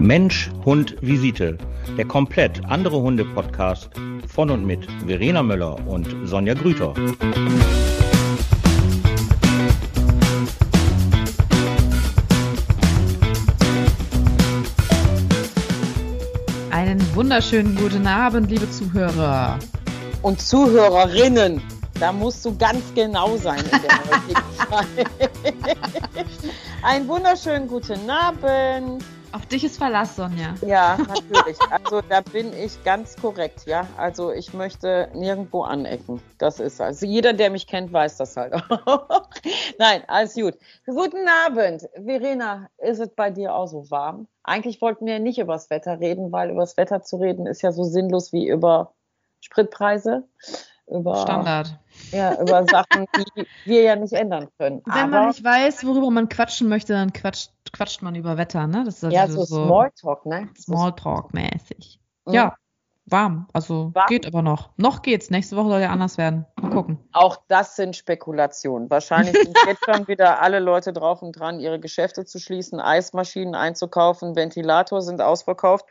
Mensch, Hund, Visite. Der komplett andere Hunde-Podcast von und mit Verena Möller und Sonja Grüter. Einen wunderschönen guten Abend, liebe Zuhörer. Und Zuhörerinnen, da musst du ganz genau sein in der heutigen Zeit. Einen wunderschönen guten Abend. Auf dich ist Verlass, Sonja. Ja, natürlich. Also da bin ich ganz korrekt, ja. Also ich möchte nirgendwo anecken. Das ist also jeder, der mich kennt, weiß das halt auch. Nein, alles gut. Guten Abend. Verena, ist es bei dir auch so warm? Eigentlich wollten wir nicht über das Wetter reden, weil über das Wetter zu reden ist ja so sinnlos wie über Spritpreise. Über, Standard. Ja, über Sachen, die wir ja nicht ändern können. Wenn Aber, man nicht weiß, worüber man quatschen möchte, dann quatscht, quatscht man über Wetter, ne? Das ist also ja, so, so Smalltalk, ne? Smalltalk-mäßig. Mhm. Ja, warm. Also warm. geht aber noch. Noch geht's. Nächste Woche soll ja anders werden. Mal gucken. Auch das sind Spekulationen. Wahrscheinlich sind jetzt schon wieder alle Leute drauf und dran, ihre Geschäfte zu schließen, Eismaschinen einzukaufen, Ventilator sind ausverkauft.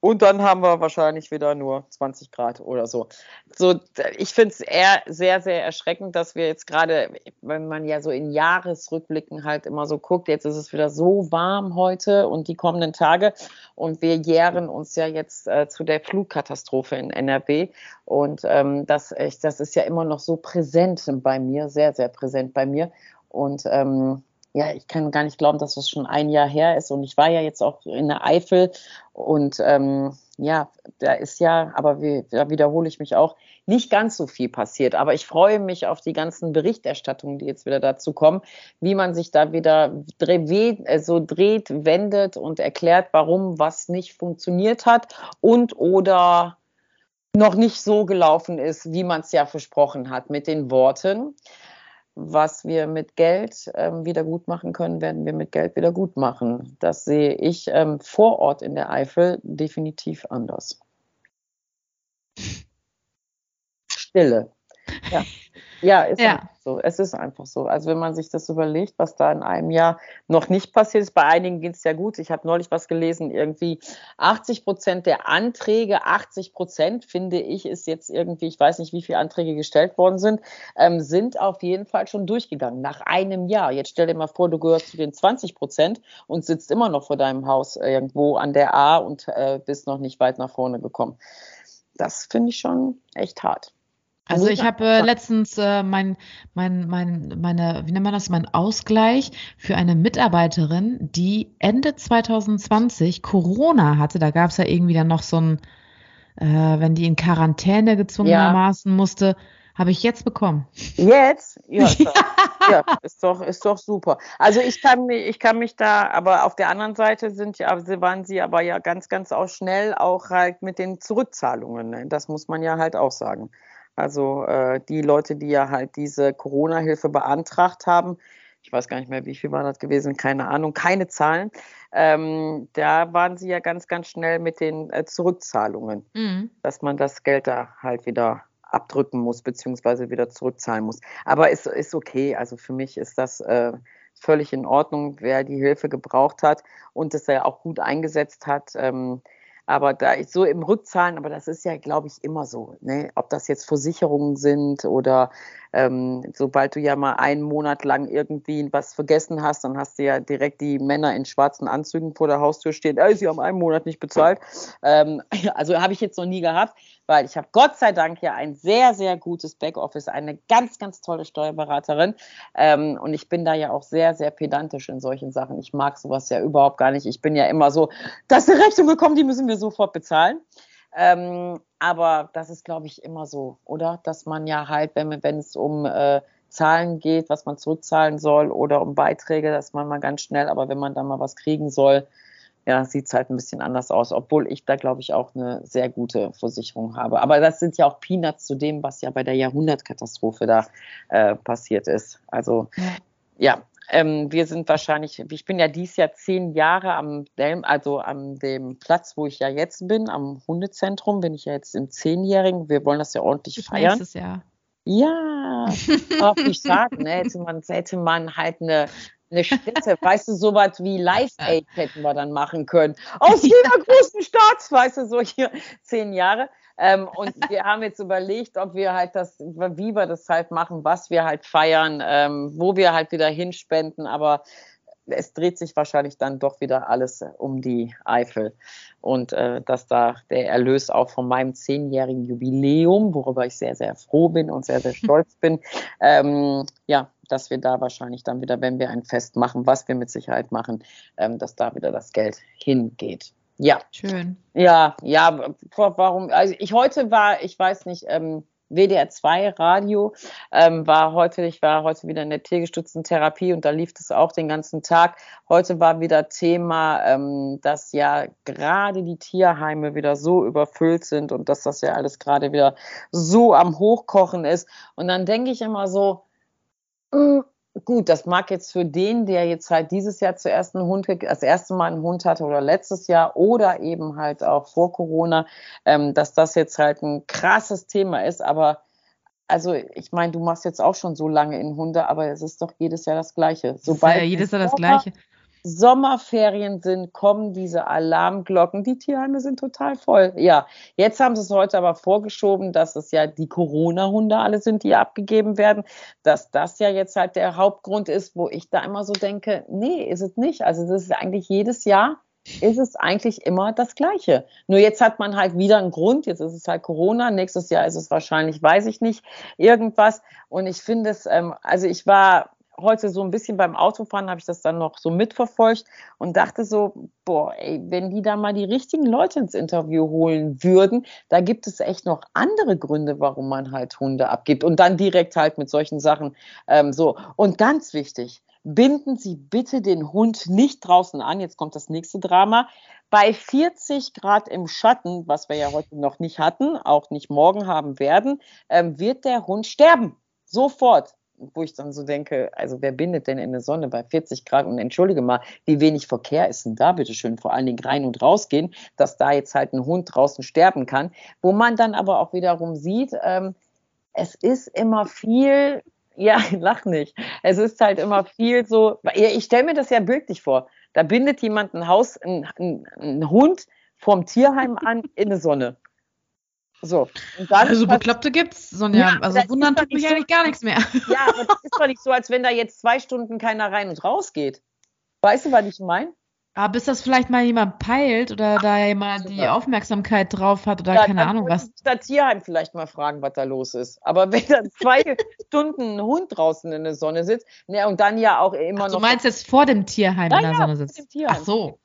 Und dann haben wir wahrscheinlich wieder nur 20 Grad oder so. So, ich finde es eher sehr, sehr erschreckend, dass wir jetzt gerade, wenn man ja so in Jahresrückblicken halt immer so guckt, jetzt ist es wieder so warm heute und die kommenden Tage. Und wir jähren uns ja jetzt äh, zu der Flugkatastrophe in NRW und ähm, das, ich, das ist ja immer noch so präsent bei mir, sehr, sehr präsent bei mir. Und ähm, ja, ich kann gar nicht glauben, dass das schon ein Jahr her ist. Und ich war ja jetzt auch in der Eifel und ähm, ja, da ist ja, aber wie, da wiederhole ich mich auch, nicht ganz so viel passiert. Aber ich freue mich auf die ganzen Berichterstattungen, die jetzt wieder dazu kommen, wie man sich da wieder dreh, so also dreht, wendet und erklärt, warum was nicht funktioniert hat und oder noch nicht so gelaufen ist, wie man es ja versprochen hat mit den Worten was wir mit Geld ähm, wieder gut machen können, werden wir mit Geld wieder gut machen. Das sehe ich ähm, vor Ort in der Eifel definitiv anders. Stille. Ja, ja ist ja. so. Es ist einfach so. Also wenn man sich das überlegt, was da in einem Jahr noch nicht passiert ist, bei einigen geht es ja gut. Ich habe neulich was gelesen, irgendwie 80 Prozent der Anträge, 80 Prozent finde ich, ist jetzt irgendwie, ich weiß nicht, wie viele Anträge gestellt worden sind, ähm, sind auf jeden Fall schon durchgegangen nach einem Jahr. Jetzt stell dir mal vor, du gehörst zu den 20 Prozent und sitzt immer noch vor deinem Haus irgendwo an der A und äh, bist noch nicht weit nach vorne gekommen. Das finde ich schon echt hart. Also ich habe äh, letztens äh, mein, mein, mein, meine, wie nennt man das, mein Ausgleich für eine Mitarbeiterin, die Ende 2020 Corona hatte. Da gab es ja irgendwie dann noch so ein, äh, wenn die in Quarantäne gezwungenermaßen ja. musste, habe ich jetzt bekommen. Jetzt? Ja, ist doch, ja, ist doch, ist doch super. Also ich kann mich, ich kann mich da, aber auf der anderen Seite sind ja, waren sie aber ja ganz, ganz auch schnell auch halt mit den Zurückzahlungen. Ne? Das muss man ja halt auch sagen. Also äh, die Leute, die ja halt diese Corona-Hilfe beantragt haben, ich weiß gar nicht mehr, wie viel war das gewesen, keine Ahnung, keine Zahlen. Ähm, da waren sie ja ganz, ganz schnell mit den äh, Zurückzahlungen, mhm. dass man das Geld da halt wieder abdrücken muss, beziehungsweise wieder zurückzahlen muss. Aber ist, ist okay. Also für mich ist das äh, völlig in Ordnung, wer die Hilfe gebraucht hat und es ja auch gut eingesetzt hat. Ähm, aber da ich so im Rückzahlen, aber das ist ja, glaube ich, immer so. Ne? Ob das jetzt Versicherungen sind oder ähm, sobald du ja mal einen Monat lang irgendwie was vergessen hast, dann hast du ja direkt die Männer in schwarzen Anzügen vor der Haustür stehen, ey, sie haben einen Monat nicht bezahlt. Ähm, also habe ich jetzt noch nie gehabt, weil ich habe Gott sei Dank ja ein sehr, sehr gutes Backoffice, eine ganz, ganz tolle Steuerberaterin. Ähm, und ich bin da ja auch sehr, sehr pedantisch in solchen Sachen. Ich mag sowas ja überhaupt gar nicht. Ich bin ja immer so, da ist eine Rechnung gekommen, die müssen wir sofort bezahlen. Ähm, aber das ist, glaube ich, immer so, oder? Dass man ja halt, wenn, wenn es um äh, Zahlen geht, was man zurückzahlen soll oder um Beiträge, dass man mal ganz schnell, aber wenn man dann mal was kriegen soll, ja, sieht es halt ein bisschen anders aus, obwohl ich da, glaube ich, auch eine sehr gute Versicherung habe. Aber das sind ja auch Peanuts zu dem, was ja bei der Jahrhundertkatastrophe da äh, passiert ist. Also ja, ähm, wir sind wahrscheinlich, ich bin ja dieses Jahr zehn Jahre am Delm, also an dem Platz, wo ich ja jetzt bin, am Hundezentrum, bin ich ja jetzt im Zehnjährigen. Wir wollen das ja ordentlich Bis feiern. Jahr. Ja, auch ich sage, ne, hätte, man, hätte man halt eine eine Stätte, weißt du, sowas wie Live-Aid hätten wir dann machen können. Aus jeder großen Stadt, weißt du, so hier zehn Jahre. Ähm, und wir haben jetzt überlegt, ob wir halt das, wie wir das halt machen, was wir halt feiern, ähm, wo wir halt wieder hinspenden, aber es dreht sich wahrscheinlich dann doch wieder alles um die Eifel und äh, dass da der Erlös auch von meinem zehnjährigen Jubiläum, worüber ich sehr, sehr froh bin und sehr, sehr stolz bin, ähm, ja, dass wir da wahrscheinlich dann wieder, wenn wir ein Fest machen, was wir mit Sicherheit machen, ähm, dass da wieder das Geld hingeht. Ja. Schön. Ja, ja, warum? Also ich heute war, ich weiß nicht, ähm, WDR 2 Radio ähm, war heute, ich war heute wieder in der tiergestützten Therapie und da lief es auch den ganzen Tag. Heute war wieder Thema, ähm, dass ja gerade die Tierheime wieder so überfüllt sind und dass das ja alles gerade wieder so am Hochkochen ist. Und dann denke ich immer so, gut, das mag jetzt für den, der jetzt halt dieses Jahr zuerst einen Hund, das erste Mal einen Hund hatte oder letztes Jahr oder eben halt auch vor Corona, ähm, dass das jetzt halt ein krasses Thema ist. Aber also ich meine, du machst jetzt auch schon so lange in Hunde, aber es ist doch jedes Jahr das Gleiche. Sobald ja jedes Jahr das Gleiche. Sommerferien sind, kommen diese Alarmglocken. Die Tierheime sind total voll. Ja, jetzt haben sie es heute aber vorgeschoben, dass es ja die Corona-Hunde alle sind, die abgegeben werden, dass das ja jetzt halt der Hauptgrund ist, wo ich da immer so denke, nee, ist es nicht. Also das ist eigentlich jedes Jahr ist es eigentlich immer das Gleiche. Nur jetzt hat man halt wieder einen Grund, jetzt ist es halt Corona, nächstes Jahr ist es wahrscheinlich, weiß ich nicht, irgendwas. Und ich finde es, ähm, also ich war heute so ein bisschen beim Autofahren habe ich das dann noch so mitverfolgt und dachte so, boah, ey, wenn die da mal die richtigen Leute ins Interview holen würden, da gibt es echt noch andere Gründe, warum man halt Hunde abgibt und dann direkt halt mit solchen Sachen ähm, so. Und ganz wichtig, binden Sie bitte den Hund nicht draußen an. Jetzt kommt das nächste Drama. Bei 40 Grad im Schatten, was wir ja heute noch nicht hatten, auch nicht morgen haben werden, ähm, wird der Hund sterben. Sofort wo ich dann so denke, also wer bindet denn in der Sonne bei 40 Grad? Und entschuldige mal, wie wenig Verkehr ist denn da, bitteschön, vor allen Dingen rein und rausgehen, dass da jetzt halt ein Hund draußen sterben kann. Wo man dann aber auch wiederum sieht, ähm, es ist immer viel, ja, lach nicht, es ist halt immer viel so, ich stelle mir das ja bildlich vor, da bindet jemand ein Haus, ein, ein, ein Hund vom Tierheim an in der Sonne. So. also Bekloppte gibt's, Sonja. Ja, also wundern tut mich so, eigentlich gar nichts mehr. Ja, aber das ist doch nicht so, als wenn da jetzt zwei Stunden keiner rein und raus geht. Weißt du, was ich meine? Aber bis das vielleicht mal jemand peilt oder Ach, da jemand die Aufmerksamkeit drauf hat oder ja, keine Ahnung was. Das Tierheim vielleicht mal fragen, was da los ist. Aber wenn da zwei Stunden ein Hund draußen in der Sonne sitzt, ne, und dann ja auch immer Ach, noch. Du meinst jetzt vor dem Tierheim ja, in der Sonne sitzt? Ach so.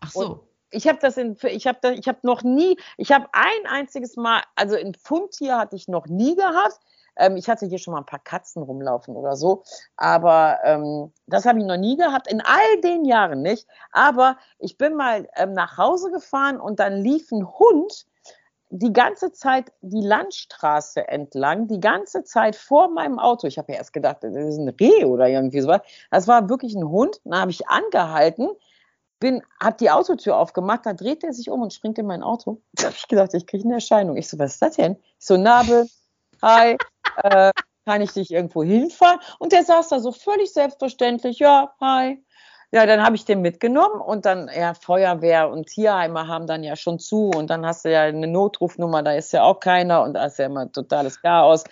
Ach so. Und ich habe das in, ich habe ich habe noch nie, ich habe ein einziges Mal, also ein Fundtier hatte ich noch nie gehabt. Ähm, ich hatte hier schon mal ein paar Katzen rumlaufen oder so, aber ähm, das habe ich noch nie gehabt, in all den Jahren nicht. Aber ich bin mal ähm, nach Hause gefahren und dann lief ein Hund die ganze Zeit die Landstraße entlang, die ganze Zeit vor meinem Auto. Ich habe ja erst gedacht, das ist ein Reh oder irgendwie sowas. Das war wirklich ein Hund. Dann habe ich angehalten bin, hab die Autotür aufgemacht, da dreht er sich um und springt in mein Auto. Da habe ich gedacht, ich kriege eine Erscheinung. Ich so, was ist das denn? Ich so, Nabel, hi, äh, kann ich dich irgendwo hinfahren? Und der saß da so völlig selbstverständlich, ja, hi. Ja, dann habe ich den mitgenommen und dann, ja, Feuerwehr und Tierheime haben dann ja schon zu und dann hast du ja eine Notrufnummer, da ist ja auch keiner und da ist ja immer totales Chaos.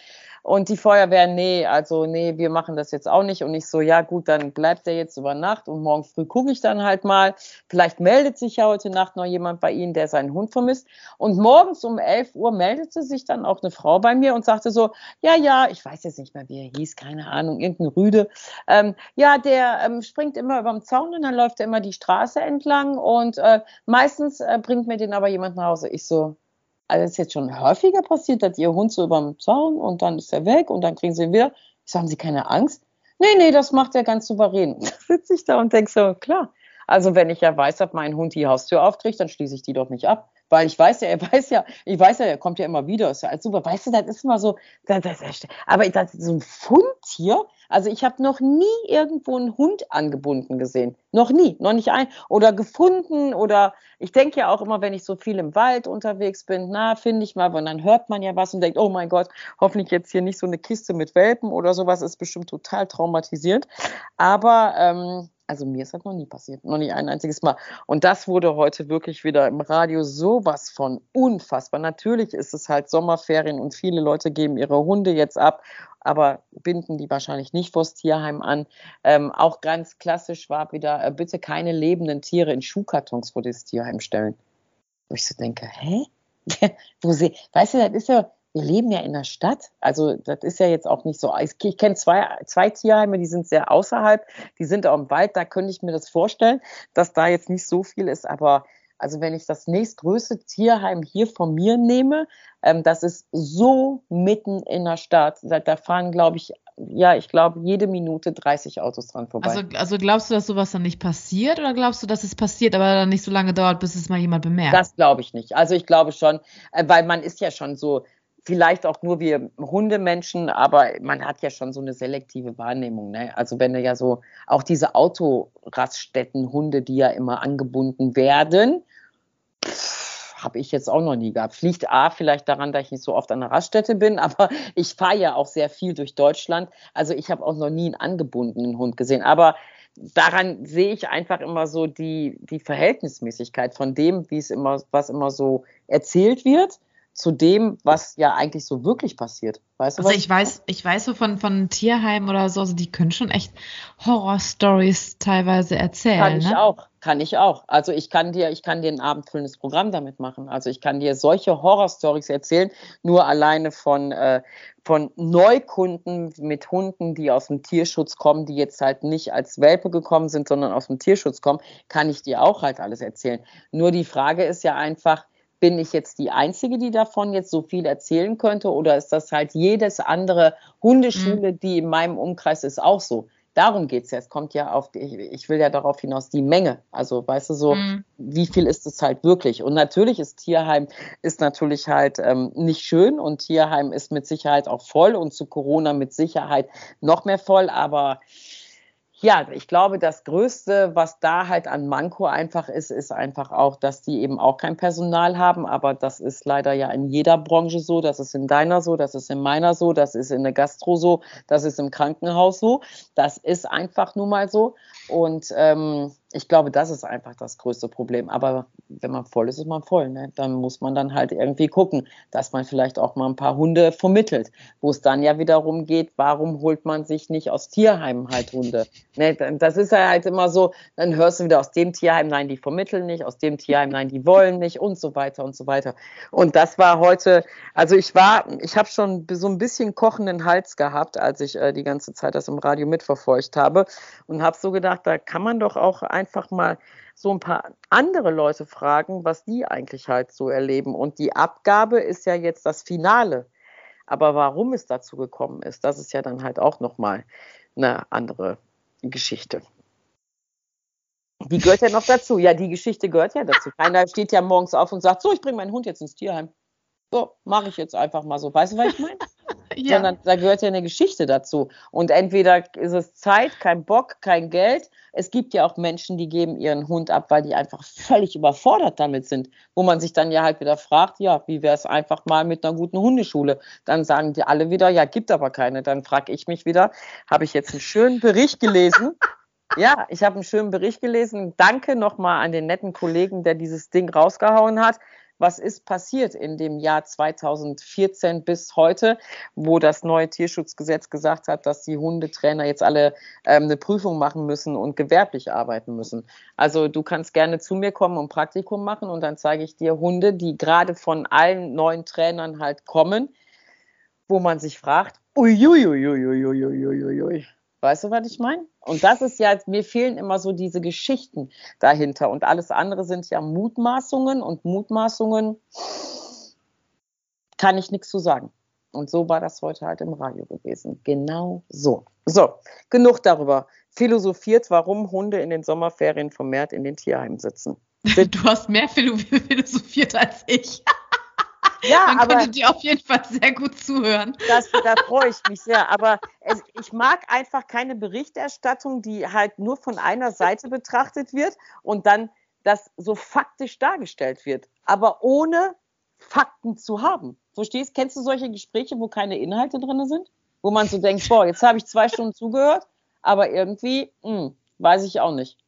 Und die Feuerwehr, nee, also nee, wir machen das jetzt auch nicht. Und ich so, ja gut, dann bleibt er jetzt über Nacht und morgen früh gucke ich dann halt mal. Vielleicht meldet sich ja heute Nacht noch jemand bei Ihnen, der seinen Hund vermisst. Und morgens um 11 Uhr meldete sich dann auch eine Frau bei mir und sagte so, ja, ja, ich weiß jetzt nicht mehr, wie er hieß, keine Ahnung, irgendein Rüde. Ähm, ja, der ähm, springt immer über den Zaun und dann läuft er immer die Straße entlang und äh, meistens äh, bringt mir den aber jemand nach Hause. Ich so, also ist jetzt schon häufiger passiert, dass ihr Hund so über dem Zaun und dann ist er weg und dann kriegen sie ihn wieder. Ich haben Sie keine Angst? Nee, nee, das macht er ganz souverän. Da sitze ich da und denke so, klar. Also wenn ich ja weiß, dass mein Hund die Haustür aufkriegt, dann schließe ich die doch nicht ab. Weil ich weiß ja, er weiß ja, ich weiß ja, er kommt ja immer wieder, ist ja alles super. Weißt du, das ist immer so, das, das, aber das, so ein Fundtier, also ich habe noch nie irgendwo einen Hund angebunden gesehen. Noch nie, noch nicht ein. Oder gefunden oder ich denke ja auch immer, wenn ich so viel im Wald unterwegs bin, na, finde ich mal, und dann hört man ja was und denkt, oh mein Gott, hoffentlich jetzt hier nicht so eine Kiste mit Welpen oder sowas, ist bestimmt total traumatisierend. Aber ähm, also mir ist das noch nie passiert, noch nicht ein einziges Mal. Und das wurde heute wirklich wieder im Radio sowas von unfassbar. Natürlich ist es halt Sommerferien und viele Leute geben ihre Hunde jetzt ab, aber binden die wahrscheinlich nicht vors Tierheim an. Ähm, auch ganz klassisch war wieder, äh, bitte keine lebenden Tiere in Schuhkartons vor das Tierheim stellen. Wo ich so denke, hä? Wo sie, weißt du, das ist ja, wir leben ja in der Stadt. Also das ist ja jetzt auch nicht so. Ich, ich kenne zwei, zwei Tierheime, die sind sehr außerhalb, die sind auch im Wald, da könnte ich mir das vorstellen, dass da jetzt nicht so viel ist, aber also wenn ich das nächstgrößte Tierheim hier von mir nehme, ähm, das ist so mitten in der Stadt. Da, fahren, glaube ich, ja, ich glaube, jede Minute 30 Autos dran vorbei. Also, also glaubst du, dass sowas dann nicht passiert oder glaubst du, dass es passiert, aber dann nicht so lange dauert, bis es mal jemand bemerkt? Das glaube ich nicht. Also ich glaube schon, äh, weil man ist ja schon so vielleicht auch nur wir Hundemenschen, aber man hat ja schon so eine selektive Wahrnehmung. Ne? Also wenn ja so auch diese Autoraststätten-Hunde, die ja immer angebunden werden, habe ich jetzt auch noch nie gehabt. Fliegt A vielleicht daran, dass ich nicht so oft an der Raststätte bin, aber ich fahre ja auch sehr viel durch Deutschland. Also ich habe auch noch nie einen angebundenen Hund gesehen. Aber daran sehe ich einfach immer so die, die Verhältnismäßigkeit von dem, wie es immer, was immer so erzählt wird zu dem, was ja eigentlich so wirklich passiert. Weißt du, also ich weiß, ich weiß so von, von Tierheimen oder so, also die können schon echt Horrorstories teilweise erzählen. Kann ich ne? auch, kann ich auch. Also ich kann dir, ich kann dir ein abendfüllendes Programm damit machen. Also ich kann dir solche Horrorstories erzählen, nur alleine von, äh, von Neukunden mit Hunden, die aus dem Tierschutz kommen, die jetzt halt nicht als Welpe gekommen sind, sondern aus dem Tierschutz kommen, kann ich dir auch halt alles erzählen. Nur die Frage ist ja einfach, bin ich jetzt die Einzige, die davon jetzt so viel erzählen könnte? Oder ist das halt jedes andere Hundeschule, mhm. die in meinem Umkreis ist, auch so? Darum geht es ja. Es kommt ja auf, ich, ich, will ja darauf hinaus, die Menge. Also, weißt du, so, mhm. wie viel ist es halt wirklich? Und natürlich ist Tierheim, ist natürlich halt ähm, nicht schön und Tierheim ist mit Sicherheit auch voll und zu Corona mit Sicherheit noch mehr voll, aber ja, ich glaube, das Größte, was da halt an Manko einfach ist, ist einfach auch, dass die eben auch kein Personal haben. Aber das ist leider ja in jeder Branche so. Das ist in deiner so, das ist in meiner so, das ist in der Gastro so, das ist im Krankenhaus so. Das ist einfach nun mal so. Und ähm, ich glaube, das ist einfach das größte Problem. Aber wenn man voll ist, ist man voll. Ne? Dann muss man dann halt irgendwie gucken, dass man vielleicht auch mal ein paar Hunde vermittelt. Wo es dann ja wiederum geht, warum holt man sich nicht aus Tierheimen halt Hunde? Ne? Das ist ja halt immer so, dann hörst du wieder aus dem Tierheim, nein, die vermitteln nicht, aus dem Tierheim, nein, die wollen nicht und so weiter und so weiter. Und das war heute, also ich war, ich habe schon so ein bisschen kochenden Hals gehabt, als ich äh, die ganze Zeit das im Radio mitverfolgt habe und habe so gedacht, da kann man doch auch ein einfach mal so ein paar andere Leute fragen, was die eigentlich halt so erleben. Und die Abgabe ist ja jetzt das Finale. Aber warum es dazu gekommen ist, das ist ja dann halt auch nochmal eine andere Geschichte. Die gehört ja noch dazu. Ja, die Geschichte gehört ja dazu. Keiner steht ja morgens auf und sagt, so, ich bringe meinen Hund jetzt ins Tierheim. So, mache ich jetzt einfach mal so. Weißt du, was ich meine? Ja. Sondern da gehört ja eine Geschichte dazu. Und entweder ist es Zeit, kein Bock, kein Geld. Es gibt ja auch Menschen, die geben ihren Hund ab, weil die einfach völlig überfordert damit sind. Wo man sich dann ja halt wieder fragt, ja, wie wäre es einfach mal mit einer guten Hundeschule? Dann sagen die alle wieder, ja, gibt aber keine. Dann frage ich mich wieder, habe ich jetzt einen schönen Bericht gelesen? Ja, ich habe einen schönen Bericht gelesen. Danke nochmal an den netten Kollegen, der dieses Ding rausgehauen hat was ist passiert in dem Jahr 2014 bis heute, wo das neue Tierschutzgesetz gesagt hat, dass die Hundetrainer jetzt alle ähm, eine Prüfung machen müssen und gewerblich arbeiten müssen. Also du kannst gerne zu mir kommen und Praktikum machen und dann zeige ich dir Hunde, die gerade von allen neuen Trainern halt kommen, wo man sich fragt, uiuiuiuiuiuiui. Weißt du, was ich meine? Und das ist ja, mir fehlen immer so diese Geschichten dahinter. Und alles andere sind ja Mutmaßungen und Mutmaßungen kann ich nichts zu sagen. Und so war das heute halt im Radio gewesen. Genau so. So, genug darüber. Philosophiert, warum Hunde in den Sommerferien vermehrt in den Tierheimen sitzen. Du hast mehr philosophiert als ich. Ja, Man aber könnte dir auf jeden Fall sehr gut zuhören. das, da freue ich mich sehr. Aber es, ich mag einfach keine Berichterstattung, die halt nur von einer Seite betrachtet wird und dann das so faktisch dargestellt wird, aber ohne Fakten zu haben. Verstehst? Kennst du solche Gespräche, wo keine Inhalte drin sind? Wo man so denkt, boah, jetzt habe ich zwei Stunden zugehört, aber irgendwie, hm, weiß ich auch nicht.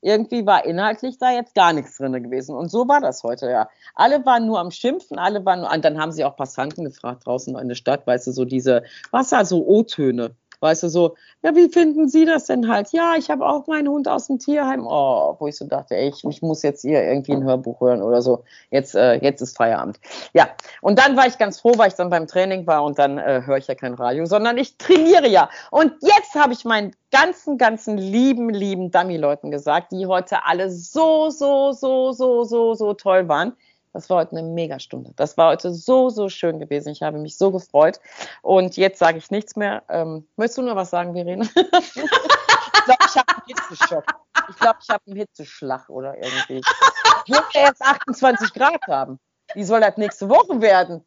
Irgendwie war inhaltlich da jetzt gar nichts drin gewesen. Und so war das heute, ja. Alle waren nur am Schimpfen, alle waren nur, und dann haben sie auch Passanten gefragt draußen in der Stadt, weißt du, so diese, was da, so O-Töne. Weißt du, so, ja, wie finden Sie das denn halt? Ja, ich habe auch meinen Hund aus dem Tierheim. Oh, wo ich so dachte, ey, ich, ich muss jetzt hier irgendwie ein Hörbuch hören oder so. Jetzt, äh, jetzt ist Feierabend. Ja, und dann war ich ganz froh, weil ich dann beim Training war und dann äh, höre ich ja kein Radio, sondern ich trainiere ja. Und jetzt habe ich meinen ganzen, ganzen lieben, lieben Dummy-Leuten gesagt, die heute alle so, so, so, so, so, so toll waren. Das war heute eine Megastunde. Das war heute so, so schön gewesen. Ich habe mich so gefreut. Und jetzt sage ich nichts mehr. Ähm, möchtest du nur was sagen, Verena? ich glaube, ich habe einen Hitzeschock. Ich glaube, ich habe einen Hitzeschlag oder irgendwie. Ich muss ja jetzt 28 Grad haben. Wie soll das nächste Woche werden?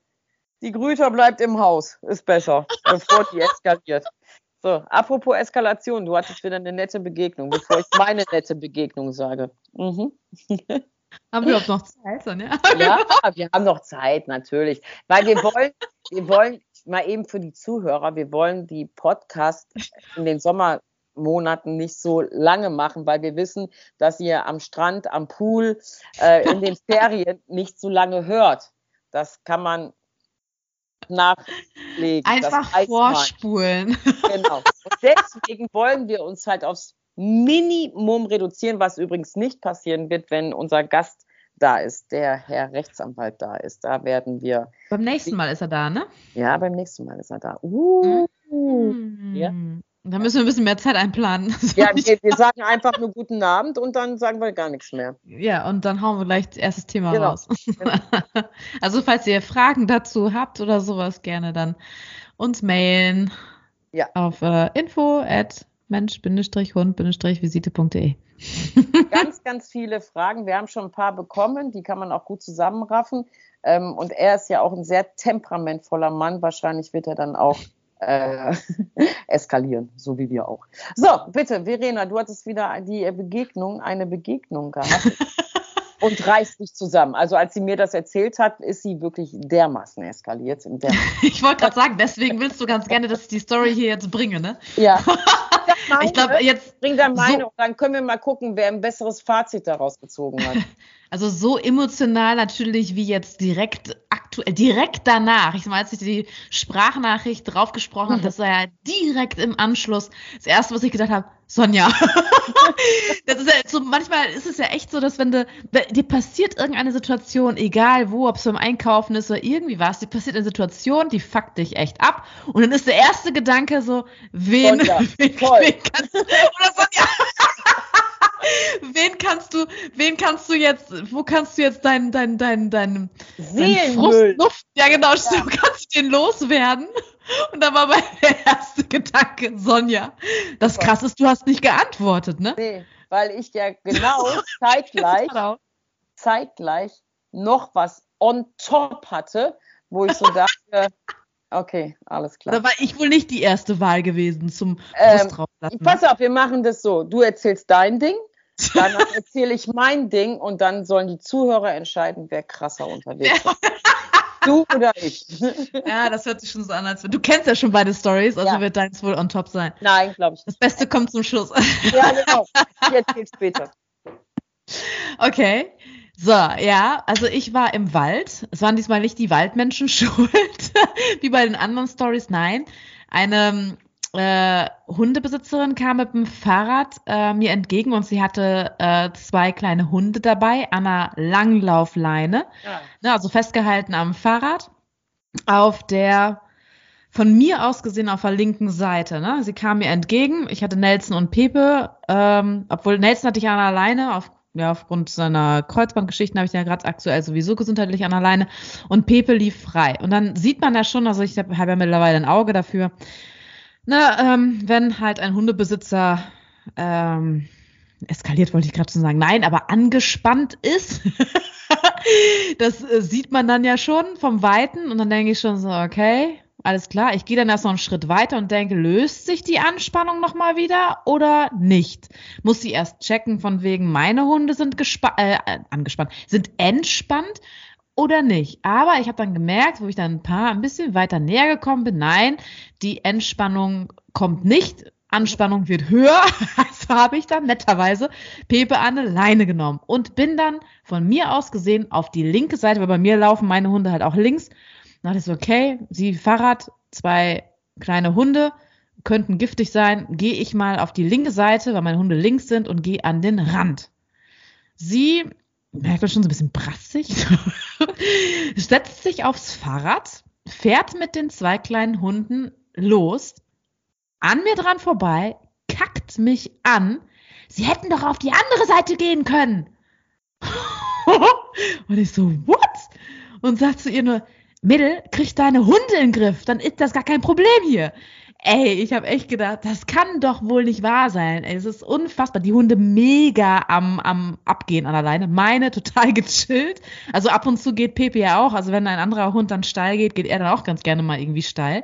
Die Grüter bleibt im Haus. Ist besser, bevor die eskaliert. So, apropos Eskalation, du hattest wieder eine nette Begegnung, bevor ich meine nette Begegnung sage. Mhm. Haben wir überhaupt noch Zeit, Sonja? Ja, wir haben noch Zeit, natürlich. Weil wir wollen, wir wollen mal eben für die Zuhörer, wir wollen die Podcasts in den Sommermonaten nicht so lange machen, weil wir wissen, dass ihr am Strand, am Pool, äh, in den Ferien nicht so lange hört. Das kann man nachlegen. Einfach vorspulen. Genau. Und deswegen wollen wir uns halt aufs Minimum reduzieren, was übrigens nicht passieren wird, wenn unser Gast da ist, der Herr Rechtsanwalt da ist. Da werden wir. Beim nächsten Mal ist er da, ne? Ja, beim nächsten Mal ist er da. Uh, Hm. Ja. Da müssen wir ein bisschen mehr Zeit einplanen. Ja, wir, wir sagen einfach nur guten Abend und dann sagen wir gar nichts mehr. Ja, und dann hauen wir gleich das erste Thema Genau. raus. also, falls ihr Fragen dazu habt oder sowas, gerne dann uns mailen Ja. auf äh, info at mensch-hund-visite.de. Ganz, ganz viele Fragen. Wir haben schon ein paar bekommen, die kann man auch gut zusammenraffen. Ähm, und er ist ja auch ein sehr temperamentvoller Mann. Wahrscheinlich wird er dann auch äh, eskalieren, so wie wir auch. So, bitte, Verena, du hattest wieder die Begegnung, eine Begegnung gehabt. und reißt dich zusammen. Also als sie mir das erzählt hat, ist sie wirklich dermaßen eskaliert. In der Ich wollte gerade sagen, deswegen willst du ganz gerne, dass ich die Story hier jetzt bringe, ne? ja. Ich glaube, jetzt Bring dann meine so- dann können wir mal gucken, wer ein besseres Fazit daraus gezogen hat. Also so emotional natürlich wie jetzt direkt aktuell, direkt danach. Ich meine, als ich die Sprachnachricht draufgesprochen habe, das war ja direkt im Anschluss das erste, was ich gedacht habe, Sonja. das ist ja so, manchmal ist es ja echt so, dass wenn du, dir passiert irgendeine Situation, egal wo, ob es beim Einkaufen ist oder irgendwie was, dir passiert eine Situation, die fuckt dich echt ab. Und dann ist der erste Gedanke so, wen, Sonja, wen, toll. wen kannst du, oder Sonja. Wen kannst du, wen kannst du jetzt, wo kannst du jetzt deinen, deinen, deinen, deinen, deinen Seelenmüll. Luft, ja genau, stimmt, kannst du den loswerden? Und da war mein erste Gedanke, Sonja, das krass ist, du hast nicht geantwortet, ne? Nee, weil ich ja genau zeitgleich, Genau. zeitgleich noch was on top hatte, wo ich so dachte, okay, alles klar. Da war ich wohl nicht die erste Wahl gewesen zum Ähm, drauflassen. Pass auf, wir machen das so. Du erzählst dein Ding, danach erzähle ich mein Ding und dann sollen die Zuhörer entscheiden, wer krasser unterwegs ist. Du oder ich? Ja, das hört sich schon so an, als du kennst ja schon beide Stories, also Ja. wird deins wohl on top sein. Nein, glaube ich Das. Beste kommt zum Schluss. Ja, genau. Ich erzähle später. Okay. So, ja, also ich war im Wald. Es waren diesmal nicht die Waldmenschen schuld, wie bei den anderen Stories. Nein, eine äh, Hundebesitzerin kam mit dem Fahrrad äh, mir entgegen und sie hatte äh, zwei kleine Hunde dabei an einer Langlaufleine, Ja. ne, also festgehalten am Fahrrad, auf der von mir aus gesehen auf der linken Seite. Ne? Sie kam mir entgegen. Ich hatte Nelson und Pepe, ähm, obwohl Nelson hatte ich an der Leine, auf, ja, aufgrund seiner Kreuzbandgeschichten habe ich ja gerade aktuell sowieso gesundheitlich an der Leine. Und Pepe lief frei. Und dann sieht man ja schon, also ich habe hab ja mittlerweile ein Auge dafür, ne, ähm, wenn halt ein Hundebesitzer ähm, eskaliert wollte ich gerade schon sagen, nein, aber angespannt ist. das äh, sieht man dann ja schon vom Weiten und dann denke ich schon so, okay, alles klar. Ich gehe dann erst noch einen Schritt weiter und denke, löst sich die Anspannung nochmal wieder oder nicht? Muss sie erst checken von wegen, meine Hunde sind äh, angespannt, sind entspannt oder nicht. Aber ich habe dann gemerkt, wo ich dann ein paar ein bisschen weiter näher gekommen bin, nein, die Entspannung kommt nicht Anspannung wird höher. Also habe ich dann netterweise Pepe an eine Leine genommen und bin dann von mir aus gesehen auf die linke Seite, weil bei mir laufen meine Hunde halt auch links. Dann dachte ich so, okay, sie Fahrrad, zwei kleine Hunde, könnten giftig sein. Gehe ich mal auf die linke Seite, weil meine Hunde links sind und gehe an den Rand. Sie, merkt man schon so ein bisschen brassig, setzt sich aufs Fahrrad, fährt mit den zwei kleinen Hunden los, an mir dran vorbei, kackt mich an. Sie hätten doch auf die andere Seite gehen können. und ich so, what? Und sagt zu ihr nur, Mädel, krieg deine Hunde in den Griff, dann ist das gar kein Problem hier. Ey, ich habe echt gedacht, das kann doch wohl nicht wahr sein. Ey, es ist unfassbar. Die Hunde mega am, am Abgehen an alleine. Meine total gechillt. Also ab und zu geht Pepe ja auch. Also wenn ein anderer Hund dann steil geht, geht er dann auch ganz gerne mal irgendwie steil.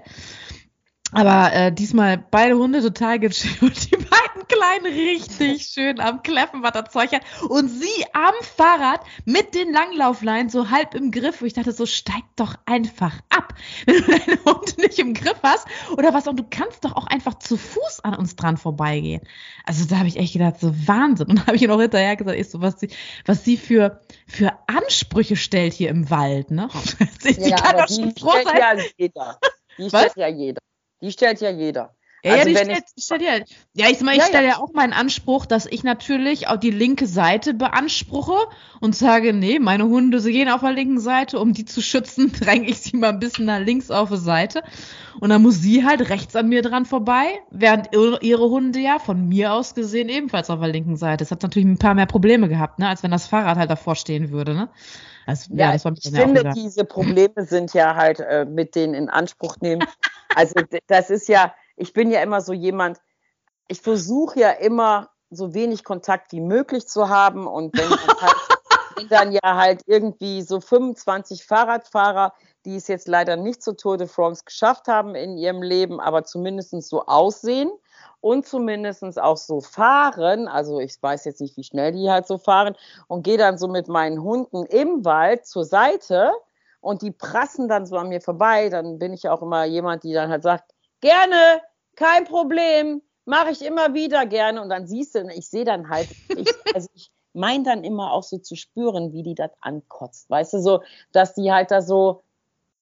Aber äh, diesmal beide Hunde total gechillt und die beiden Kleinen richtig schön am Kläffen, was das Zeug hat. Und sie am Fahrrad mit den Langlaufleinen so halb im Griff, wo ich dachte, so steig doch einfach ab, wenn du deine Hunde nicht im Griff hast. Oder was, und du kannst doch auch einfach zu Fuß an uns dran vorbeigehen. Also da habe ich echt gedacht, so Wahnsinn. Und habe ich ihr noch hinterher gesagt, ich so, was sie, was sie für, für Ansprüche stellt hier im Wald, ne? Die ja, kann doch schon froh sein. Ja jeder. Die stellt ja jeder. Die stellt ja jeder. Ja, also ja, die stellt, ich, stellt ja. Ja, ich, ich ja, stelle ja. ja auch meinen Anspruch, dass ich natürlich auch die linke Seite beanspruche und sage, nee, meine Hunde, sie gehen auf der linken Seite, um die zu schützen, dränge ich sie mal ein bisschen nach links auf die Seite. Und dann muss sie halt rechts an mir dran vorbei, während ihre Hunde ja von mir aus gesehen ebenfalls auf der linken Seite. Das hat natürlich ein paar mehr Probleme gehabt, ne, als wenn das Fahrrad halt davor stehen würde, ne? Also, ja, ja ich finde, diese Probleme sind ja halt äh, mit denen in Anspruch nehmen. Also das ist ja, ich bin ja immer so jemand, ich versuche ja immer so wenig Kontakt wie möglich zu haben und wenn halt, dann ja halt irgendwie so 25 Fahrradfahrer, die es jetzt leider nicht zur Tour de France geschafft haben in ihrem Leben, aber zumindest so aussehen und zumindest auch so fahren. Also ich weiß jetzt nicht, wie schnell die halt so fahren und gehe dann so mit meinen Hunden im Wald zur Seite und die prassen dann so an mir vorbei. Dann bin ich auch immer jemand, die dann halt sagt, gerne, kein Problem, mache ich immer wieder gerne. Und dann siehst du, ich sehe dann halt, ich, also ich meine dann immer auch so zu spüren, wie die das ankotzt. Weißt du, so, dass die halt da so,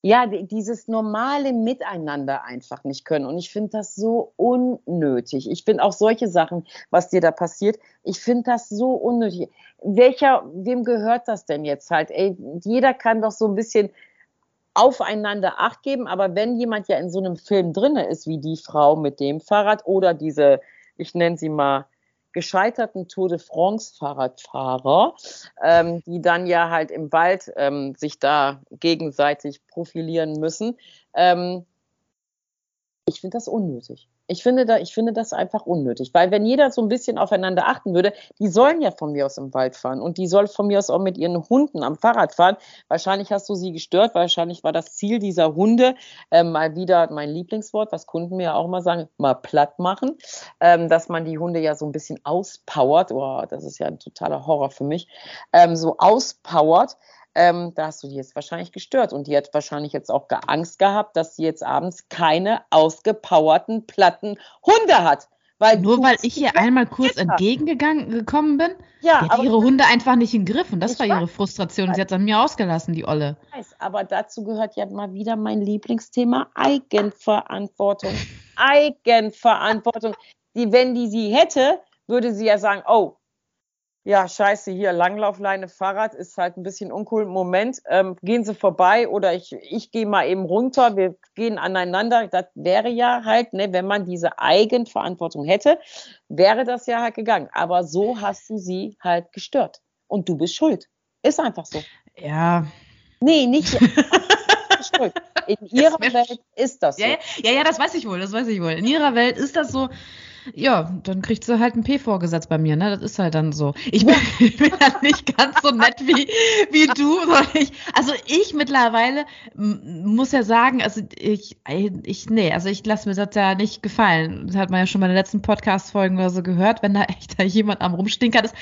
ja, dieses normale Miteinander einfach nicht können. Und ich finde das so unnötig. Ich finde auch solche Sachen, was dir da passiert, ich finde das so unnötig. Welcher, wem gehört das denn jetzt halt? Ey, jeder kann doch so ein bisschen aufeinander Acht geben, aber wenn jemand ja in so einem Film drinne ist, wie die Frau mit dem Fahrrad oder diese, ich nenne sie mal, gescheiterten Tour de France-Fahrradfahrer, ähm, die dann ja halt im Wald ähm, sich da gegenseitig profilieren müssen. Ähm, ich finde das unnötig. Ich finde, da, ich finde das einfach unnötig, weil wenn jeder so ein bisschen aufeinander achten würde, die sollen ja von mir aus im Wald fahren und die soll von mir aus auch mit ihren Hunden am Fahrrad fahren. Wahrscheinlich hast du sie gestört, wahrscheinlich war das Ziel dieser Hunde äh, mal wieder mein Lieblingswort, was Kunden mir auch mal sagen, mal platt machen, ähm, dass man die Hunde ja so ein bisschen auspowert. Oh, das ist ja ein totaler Horror für mich. Ähm, so auspowert ähm, da hast du die jetzt wahrscheinlich gestört. Und die hat wahrscheinlich jetzt auch Angst gehabt, dass sie jetzt abends keine ausgepowerten, platten Hunde hat. Weil Nur weil ich ihr einmal kurz entgegengegangen gekommen bin, ja, die hat ihre Hunde einfach nicht im Griff und das war ihre Frustration. Sie hat es an mir ausgelassen, die Olle. Weiß, aber dazu gehört ja mal wieder mein Lieblingsthema Eigenverantwortung. Eigenverantwortung. Die, wenn die sie hätte, würde sie ja sagen, oh, ja, scheiße, hier Langlaufleine, Fahrrad ist halt ein bisschen uncool. Moment, ähm, gehen Sie vorbei oder ich, ich gehe mal eben runter, wir gehen aneinander. Das wäre ja halt, ne, wenn man diese Eigenverantwortung hätte, wäre das ja halt gegangen. Aber so hast du sie halt gestört. Und du bist schuld. Ist einfach so. Ja. Nee, nicht. schuld. In ihrer Welt ist das so. Ja, ja, ja, das weiß ich wohl, das weiß ich wohl. In ihrer Welt ist das so. Ja, dann kriegt sie halt ein P vorgesetzt bei mir, ne? Das ist halt dann so. Ich bin, ich bin halt nicht ganz so nett wie, wie du, ich, also ich mittlerweile muss ja sagen, also ich, ich, nee, also ich lasse mir das ja nicht gefallen. Das hat man ja schon bei den letzten Podcast-Folgen oder so gehört, wenn da echt da jemand am rumstinkert ist.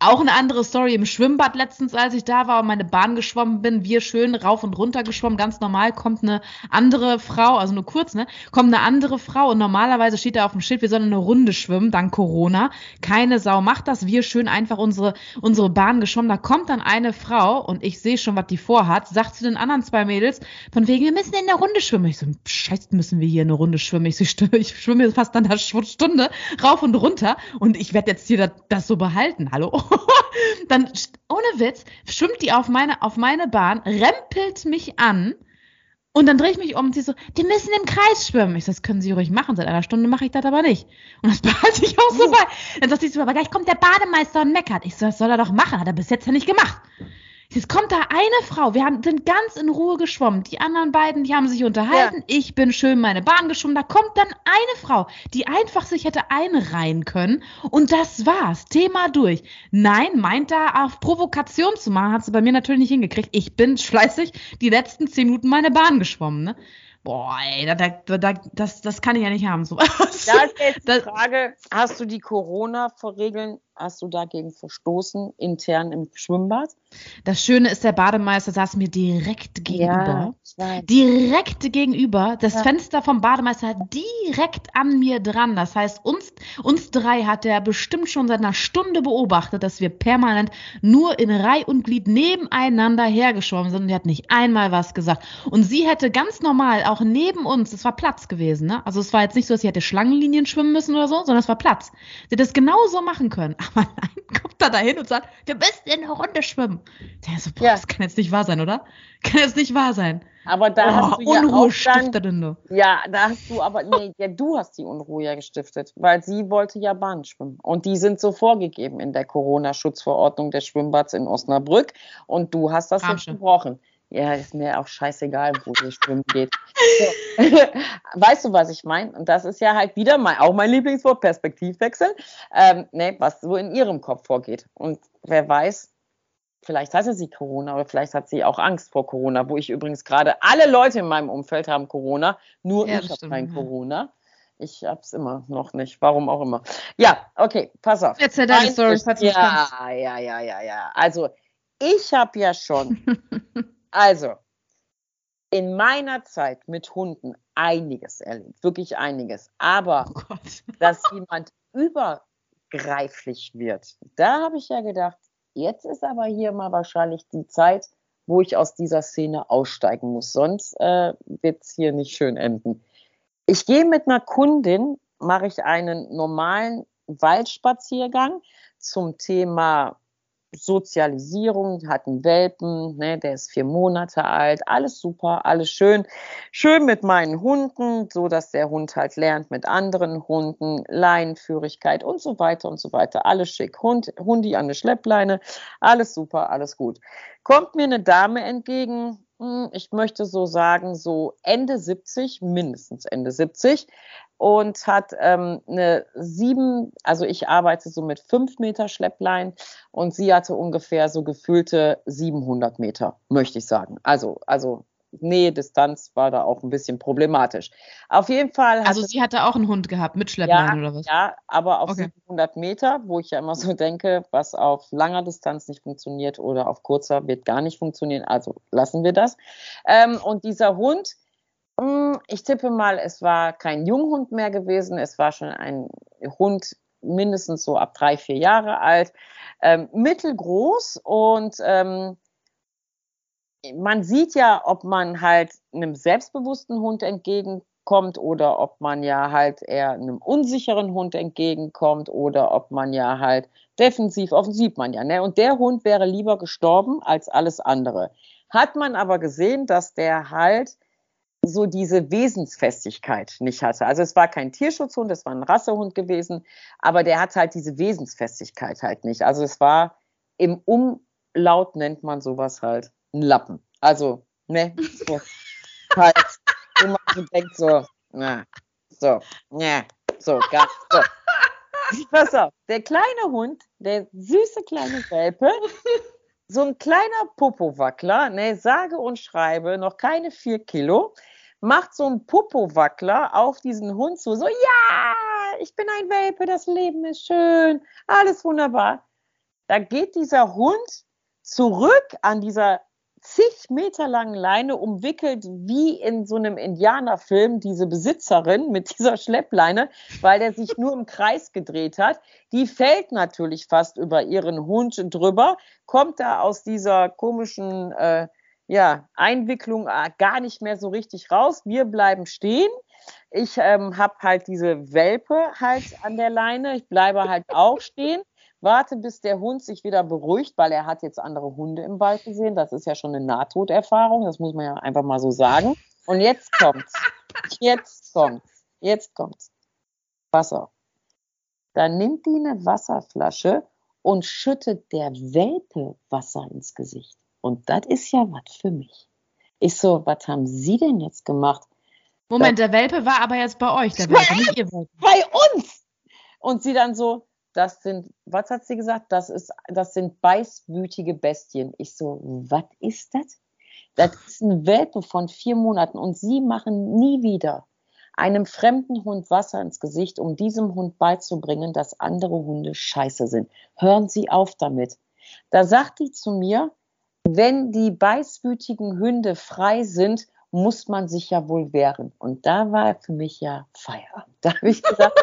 Auch eine andere Story im Schwimmbad letztens, als ich da war und meine Bahn geschwommen bin, wir schön rauf und runter geschwommen, ganz normal, kommt eine andere Frau, also nur kurz, ne, kommt eine andere Frau und normalerweise steht da auf dem Schild, wir sollen eine Runde schwimmen, dank Corona. Keine Sau macht das, wir schön einfach unsere, unsere Bahn geschwommen. Da kommt dann eine Frau und ich sehe schon, was die vorhat, sagt zu den anderen zwei Mädels, von wegen, wir müssen in der Runde schwimmen. Ich so, scheiße, müssen wir hier eine Runde schwimmen. Ich, so, ich schwimme fast dann eine Stunde rauf und runter und ich werde jetzt hier das, das so behalten. Hallo? dann, ohne Witz, schwimmt die auf meine, auf meine Bahn, rempelt mich an. Und dann drehe ich mich um und sie so, die müssen im Kreis schwimmen. Ich so, das können sie ruhig machen. Seit einer Stunde mache ich das aber nicht. Und das behalte ich auch so bei. Dann sagt sie so, aber gleich kommt der Bademeister und meckert. Ich so, das soll er doch machen. Hat er bis jetzt ja nicht gemacht. Jetzt kommt da eine Frau, wir haben, sind ganz in Ruhe geschwommen. Die anderen beiden, die haben sich unterhalten. Ja. Ich bin schön meine Bahn geschwommen. Da kommt dann eine Frau, die einfach sich hätte einreihen können. Und das war's. Thema durch. Nein, meint da auf Provokation zu machen, hat sie bei mir natürlich nicht hingekriegt. Ich bin fleißig die letzten zehn Minuten meine Bahn geschwommen. Ne? Boah, ey, da, da, da, das, das kann ich ja nicht haben. So. Da ist jetzt die Frage, hast du die Corona-Regeln hast du dagegen verstoßen, intern im Schwimmbad? Das Schöne ist, der Bademeister saß mir direkt gegenüber. Ja, direkt gegenüber. Das ja. Fenster vom Bademeister direkt an mir dran. Das heißt, uns, uns drei hat er bestimmt schon seit einer Stunde beobachtet, dass wir permanent nur in Reih und Glied nebeneinander hergeschwommen sind. Und er hat nicht einmal was gesagt. Und sie hätte ganz normal auch neben uns, es war Platz gewesen, ne? Also es war jetzt nicht so, dass sie hätte Schlangenlinien schwimmen müssen oder so, sondern es war Platz. Sie hätte es genauso machen können. Aber nein, kommt da dahin und sagt, wir müssen in eine Runde schwimmen. Der so, boah, ja. das kann jetzt nicht wahr sein, oder? Kann jetzt nicht wahr sein. Aber da oh, hast du ja Unruhe stiftet dann, Ja, da hast du aber, nee, ja, du hast die Unruhe ja gestiftet, weil sie wollte ja Bahn schwimmen. Und die sind so vorgegeben in der Corona-Schutzverordnung des Schwimmbads in Osnabrück. Und du hast das jetzt gebrochen. Ja, ist mir auch scheißegal, wo sie schwimmen geht. weißt du, was ich meine? Und das ist ja halt wieder mal auch mein Lieblingswort, Perspektivwechsel, ähm, ne, was so in ihrem Kopf vorgeht. Und wer weiß, vielleicht hatte sie Corona oder vielleicht hat sie auch Angst vor Corona, wo ich übrigens gerade, alle Leute in meinem Umfeld haben Corona, nur ja, ich habe kein ja. Corona. Ich hab's immer noch nicht, warum auch immer. Ja, okay, pass auf. Erzähl deine Story, Ja, ja, ja, ja, ja. Also, ich habe ja schon Also, in meiner Zeit mit Hunden einiges erlebt, wirklich einiges. Aber oh dass jemand übergreiflich wird, da habe ich ja gedacht, jetzt ist aber hier mal wahrscheinlich die Zeit, wo ich aus dieser Szene aussteigen muss. Sonst äh, wird es hier nicht schön enden. Ich gehe mit einer Kundin, mache ich einen normalen Waldspaziergang zum Thema Sozialisierung, hat einen Welpen, ne, der ist vier Monate alt, alles super, alles schön. Schön mit meinen Hunden, so dass der Hund halt lernt mit anderen Hunden, Leinenführigkeit und so weiter und so weiter. Alles schick. Hund, Hundi an der Schleppleine, alles super, alles gut. Kommt mir eine Dame entgegen, ich möchte so sagen, so Ende 70, mindestens Ende 70, und hat ähm, eine sieben, also ich arbeite so mit fünf Meter Schlepplein und sie hatte ungefähr so gefühlte 700 Meter, möchte ich sagen. Also, also Nähe, Distanz war da auch ein bisschen problematisch. Auf jeden Fall. Also sie hatte auch einen Hund gehabt mit Schlepplein ja, oder was? Ja, aber auf okay. 700 Meter, wo ich ja immer so denke, was auf langer Distanz nicht funktioniert oder auf kurzer wird gar nicht funktionieren. Also lassen wir das. Ähm, und dieser Hund, hm, ich tippe mal, es war kein Junghund mehr gewesen, es war schon ein Hund mindestens so ab drei, vier Jahre alt, ähm, mittelgroß und ähm, man sieht ja, ob man halt einem selbstbewussten Hund entgegenkommt oder ob man ja halt eher einem unsicheren Hund entgegenkommt oder ob man ja halt defensiv, offen sieht man ja, ne? Und der Hund wäre lieber gestorben als alles andere. Hat man aber gesehen, dass der halt so diese Wesensfestigkeit nicht hatte. Also es war kein Tierschutzhund, es war ein Rassehund gewesen, aber der hat halt diese Wesensfestigkeit halt nicht. Also es war im Umlaut nennt man sowas halt ein Lappen. Also, ne, so halt, wo man so denkt so, na, so, ne, So, ganz so. Pass auf, der kleine Hund, der süße kleine Welpe, so ein kleiner Popowackler, ne, sage und schreibe, noch keine vier Kilo, macht so ein Popowackler auf diesen Hund zu, so, ja, ich bin ein Welpe, das Leben ist schön, alles wunderbar. Da geht dieser Hund zurück an dieser zig Meter langen Leine umwickelt wie in so einem Indianerfilm diese Besitzerin mit dieser Schleppleine, weil der sich nur im Kreis gedreht hat. Die fällt natürlich fast über ihren Hund drüber, kommt da aus dieser komischen äh, ja, Einwicklung äh, gar nicht mehr so richtig raus. Wir bleiben stehen. Ich ähm, habe halt diese Welpe halt an der Leine. Ich bleibe halt auch stehen warte, bis der Hund sich wieder beruhigt, weil er hat jetzt andere Hunde im Wald gesehen. Das ist ja schon eine Nahtoderfahrung, das muss man ja einfach mal so sagen. Und jetzt kommt's. Jetzt kommt's. Jetzt kommt's. Wasser. Dann nimmt die eine Wasserflasche und schüttet der Welpe Wasser ins Gesicht. Und das ist ja was für mich. Ich so, was haben Sie denn jetzt gemacht? Moment, der Welpe war aber jetzt bei euch, der Welpe, nicht ihr Welpe. Bei uns! Und sie dann so, das sind, was hat sie gesagt? Das ist, das sind beißwütige Bestien. Ich so, was ist das? Das ist ein Welpe von vier Monaten und sie machen nie wieder einem fremden Hund Wasser ins Gesicht, um diesem Hund beizubringen, dass andere Hunde scheiße sind. Hören Sie auf damit. Da sagt die zu mir, wenn die beißwütigen Hunde frei sind, muss man sich ja wohl wehren. Und da war für mich ja Feierabend. Da habe ich gesagt,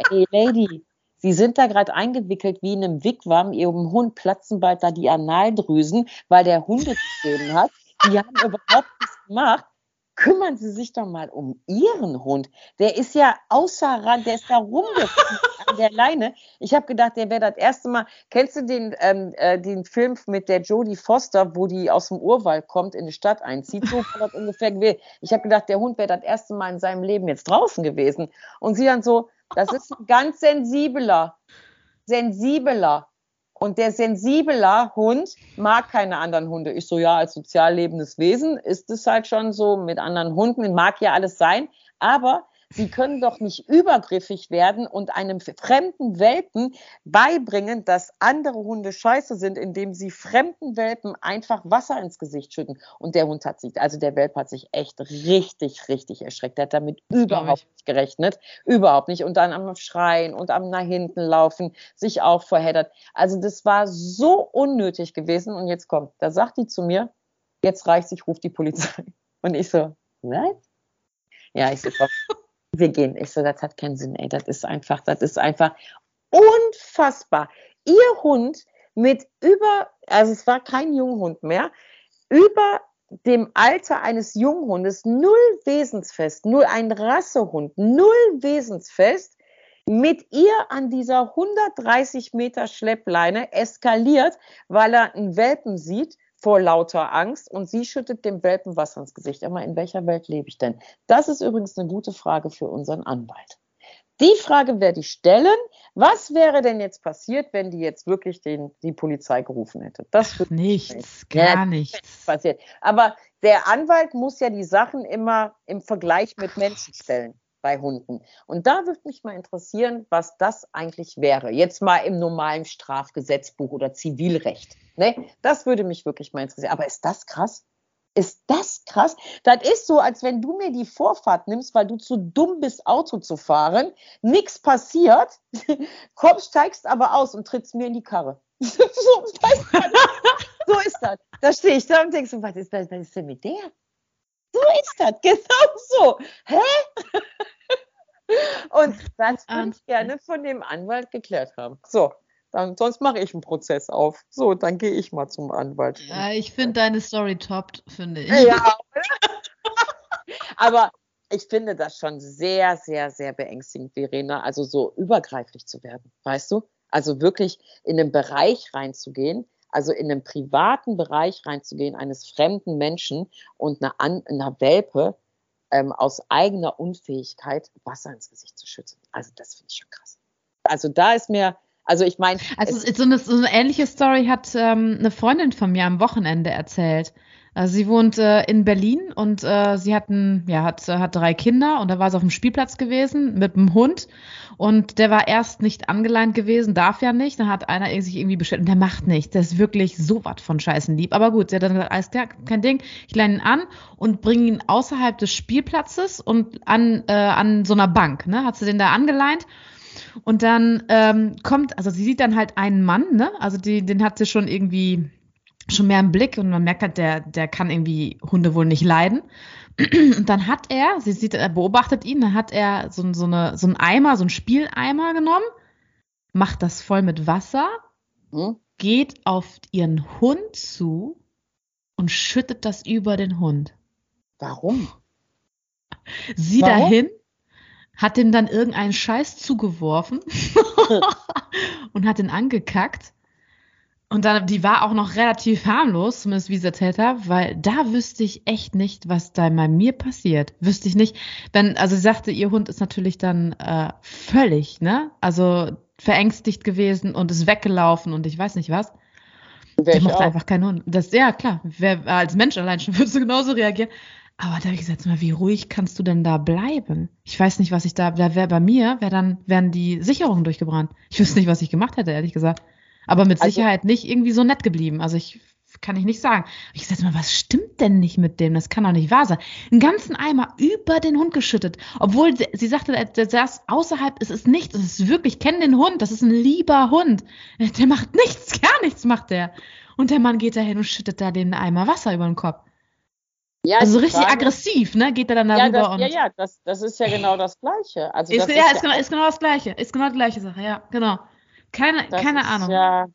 ey Lady, Sie sind da gerade eingewickelt wie in einem Wigwam. Ihrem Hund platzen bald da die Analdrüsen, weil der Hunde gegeben hat. Die haben überhaupt nichts gemacht. Kümmern Sie sich doch mal um Ihren Hund. Der ist ja außer Rand, der ist da rumgefahren an der Leine. Ich habe gedacht, der wäre das erste Mal. Kennst du den, ähm, äh, den Film mit der Jodie Foster, wo die aus dem Urwald kommt, in die Stadt einzieht? So war das ungefähr gewesen. Ich habe gedacht, der Hund wäre das erste Mal in seinem Leben jetzt draußen gewesen. Und sie dann so, das ist ein ganz sensibler, sensibler. Und der sensibler Hund mag keine anderen Hunde. Ich so, ja, als sozial lebendes Wesen ist es halt schon so mit anderen Hunden, mag ja alles sein. Aber Sie können doch nicht übergriffig werden und einem fremden Welpen beibringen, dass andere Hunde scheiße sind, indem sie fremden Welpen einfach Wasser ins Gesicht schütten. Und der Hund hat sich, also der Welp hat sich echt richtig, richtig erschreckt. Der hat damit überhaupt nicht gerechnet. Überhaupt nicht. Und dann am Schreien und am nach hinten laufen, sich auch verheddert. Also das war so unnötig gewesen. Und jetzt kommt, da sagt die zu mir, jetzt reicht's, ich rufe die Polizei. Und ich so, was? Ja, ich so, komm, wir gehen. Ich so, das hat keinen Sinn, ey. Das ist einfach, das ist einfach unfassbar. Ihr Hund mit über, also es war kein Junghund mehr, über dem Alter eines Junghundes, null wesensfest, nur ein Rassehund, null wesensfest, mit ihr an dieser 130 Meter Schleppleine eskaliert, weil er einen Welpen sieht vor lauter Angst und sie schüttet dem Welpen Wasser ins Gesicht. Aber in welcher Welt lebe ich denn? Das ist übrigens eine gute Frage für unseren Anwalt. Die Frage werde ich stellen. Was wäre denn jetzt passiert, wenn die jetzt wirklich den, die Polizei gerufen hätte? Das Ach, nichts, nicht. gar ja, nichts. Passiert. Aber der Anwalt muss ja die Sachen immer im Vergleich mit Menschen stellen bei Hunden. Und da würde mich mal interessieren, was das eigentlich wäre. Jetzt mal im normalen Strafgesetzbuch oder Zivilrecht. Ne? Das würde mich wirklich mal interessieren. Aber ist das krass? Ist das krass? Das ist so, als wenn du mir die Vorfahrt nimmst, weil du zu dumm bist, Auto zu fahren. Nichts passiert, kommst, steigst aber aus und trittst mir in die Karre. so, so, ist das. Da stehe ich da und denkst, was ist, was ist denn mit der? So ist das, genau so. Hä? Und das würde ich gerne von dem Anwalt geklärt haben. So, dann, sonst mache ich einen Prozess auf. So, dann gehe ich mal zum Anwalt. Ja, ich finde deine Story top, finde ich. Ja. Aber ich finde das schon sehr, sehr, sehr beängstigend, Verena, also so übergreiflich zu werden, weißt du? Also wirklich in einen Bereich reinzugehen, also in einen privaten Bereich reinzugehen eines fremden Menschen und einer, An einer Welpe ähm, aus eigener Unfähigkeit Wasser ins Gesicht zu schützen. Also das finde ich schon krass. Also da ist mir, also ich meine. Also so eine, so eine, ähnliche Story hat ähm, eine Freundin von mir am Wochenende erzählt. Also sie wohnt äh, in Berlin und äh, sie hatten, ja, hat, hat drei Kinder und da war sie auf dem Spielplatz gewesen mit einem Hund und der war erst nicht angeleint gewesen, darf ja nicht. Dann hat einer sich irgendwie bestellt und der macht nichts. Der ist wirklich so was von Scheißen lieb. Aber gut, sie hat dann gesagt, alles klar, kein Ding. Ich leine ihn an und bringe ihn außerhalb des Spielplatzes und an, äh, an so einer Bank. Ne? Hat sie den da angeleint und dann ähm, kommt, also sie sieht dann halt einen Mann, ne? Also die, den hat sie schon irgendwie schon mehr im Blick und man merkt halt, der, der kann irgendwie Hunde wohl nicht leiden. Und dann hat er, sie sieht, er beobachtet ihn, dann hat er so, so, eine, so einen Eimer, so einen Spieleimer genommen, macht das voll mit Wasser, hm? geht auf ihren Hund zu und schüttet das über den Hund. Warum? Sie Warum? dahin, hat ihm dann irgendeinen Scheiß zugeworfen und hat ihn angekackt. Und dann, die war auch noch relativ harmlos, zumindest wie sie erzählt hat, weil da wüsste ich echt nicht, was da bei mir passiert. Wüsste ich nicht. Wenn, also sie sagte, ihr Hund ist natürlich dann äh, völlig, ne? Also verängstigt gewesen und ist weggelaufen und ich weiß nicht was. Der mochte einfach keinen Hund. Das, ja, klar. Wer, als Mensch allein schon würdest du genauso reagieren. Aber da habe ich gesagt, mal, wie ruhig kannst du denn da bleiben? Ich weiß nicht, was ich da, da wäre bei mir, wäre dann, wären die Sicherungen durchgebrannt. Ich wüsste nicht, was ich gemacht hätte, ehrlich gesagt. Aber mit also, Sicherheit nicht irgendwie so nett geblieben. Also ich kann ich nicht sagen. Ich gesagt, mal, was stimmt denn nicht mit dem? Das kann doch nicht wahr sein. Einen ganzen Eimer über den Hund geschüttet. Obwohl sie, sie sagte, der saß außerhalb, es ist nichts, es ist wirklich, ich kenne den Hund, das ist ein lieber Hund. Der macht nichts, gar nichts macht der. Und der Mann geht da hin und schüttet da den Eimer Wasser über den Kopf. Ja, also so richtig Frage, aggressiv, ne? Geht er dann darüber ja, das, und. Ja, ja, das, das ist ja genau das Gleiche. Also ist, das ja, ist, ist, genau, ist genau das Gleiche. Ist genau die gleiche Sache, ja, genau. Keine, keine Ahnung. Ja,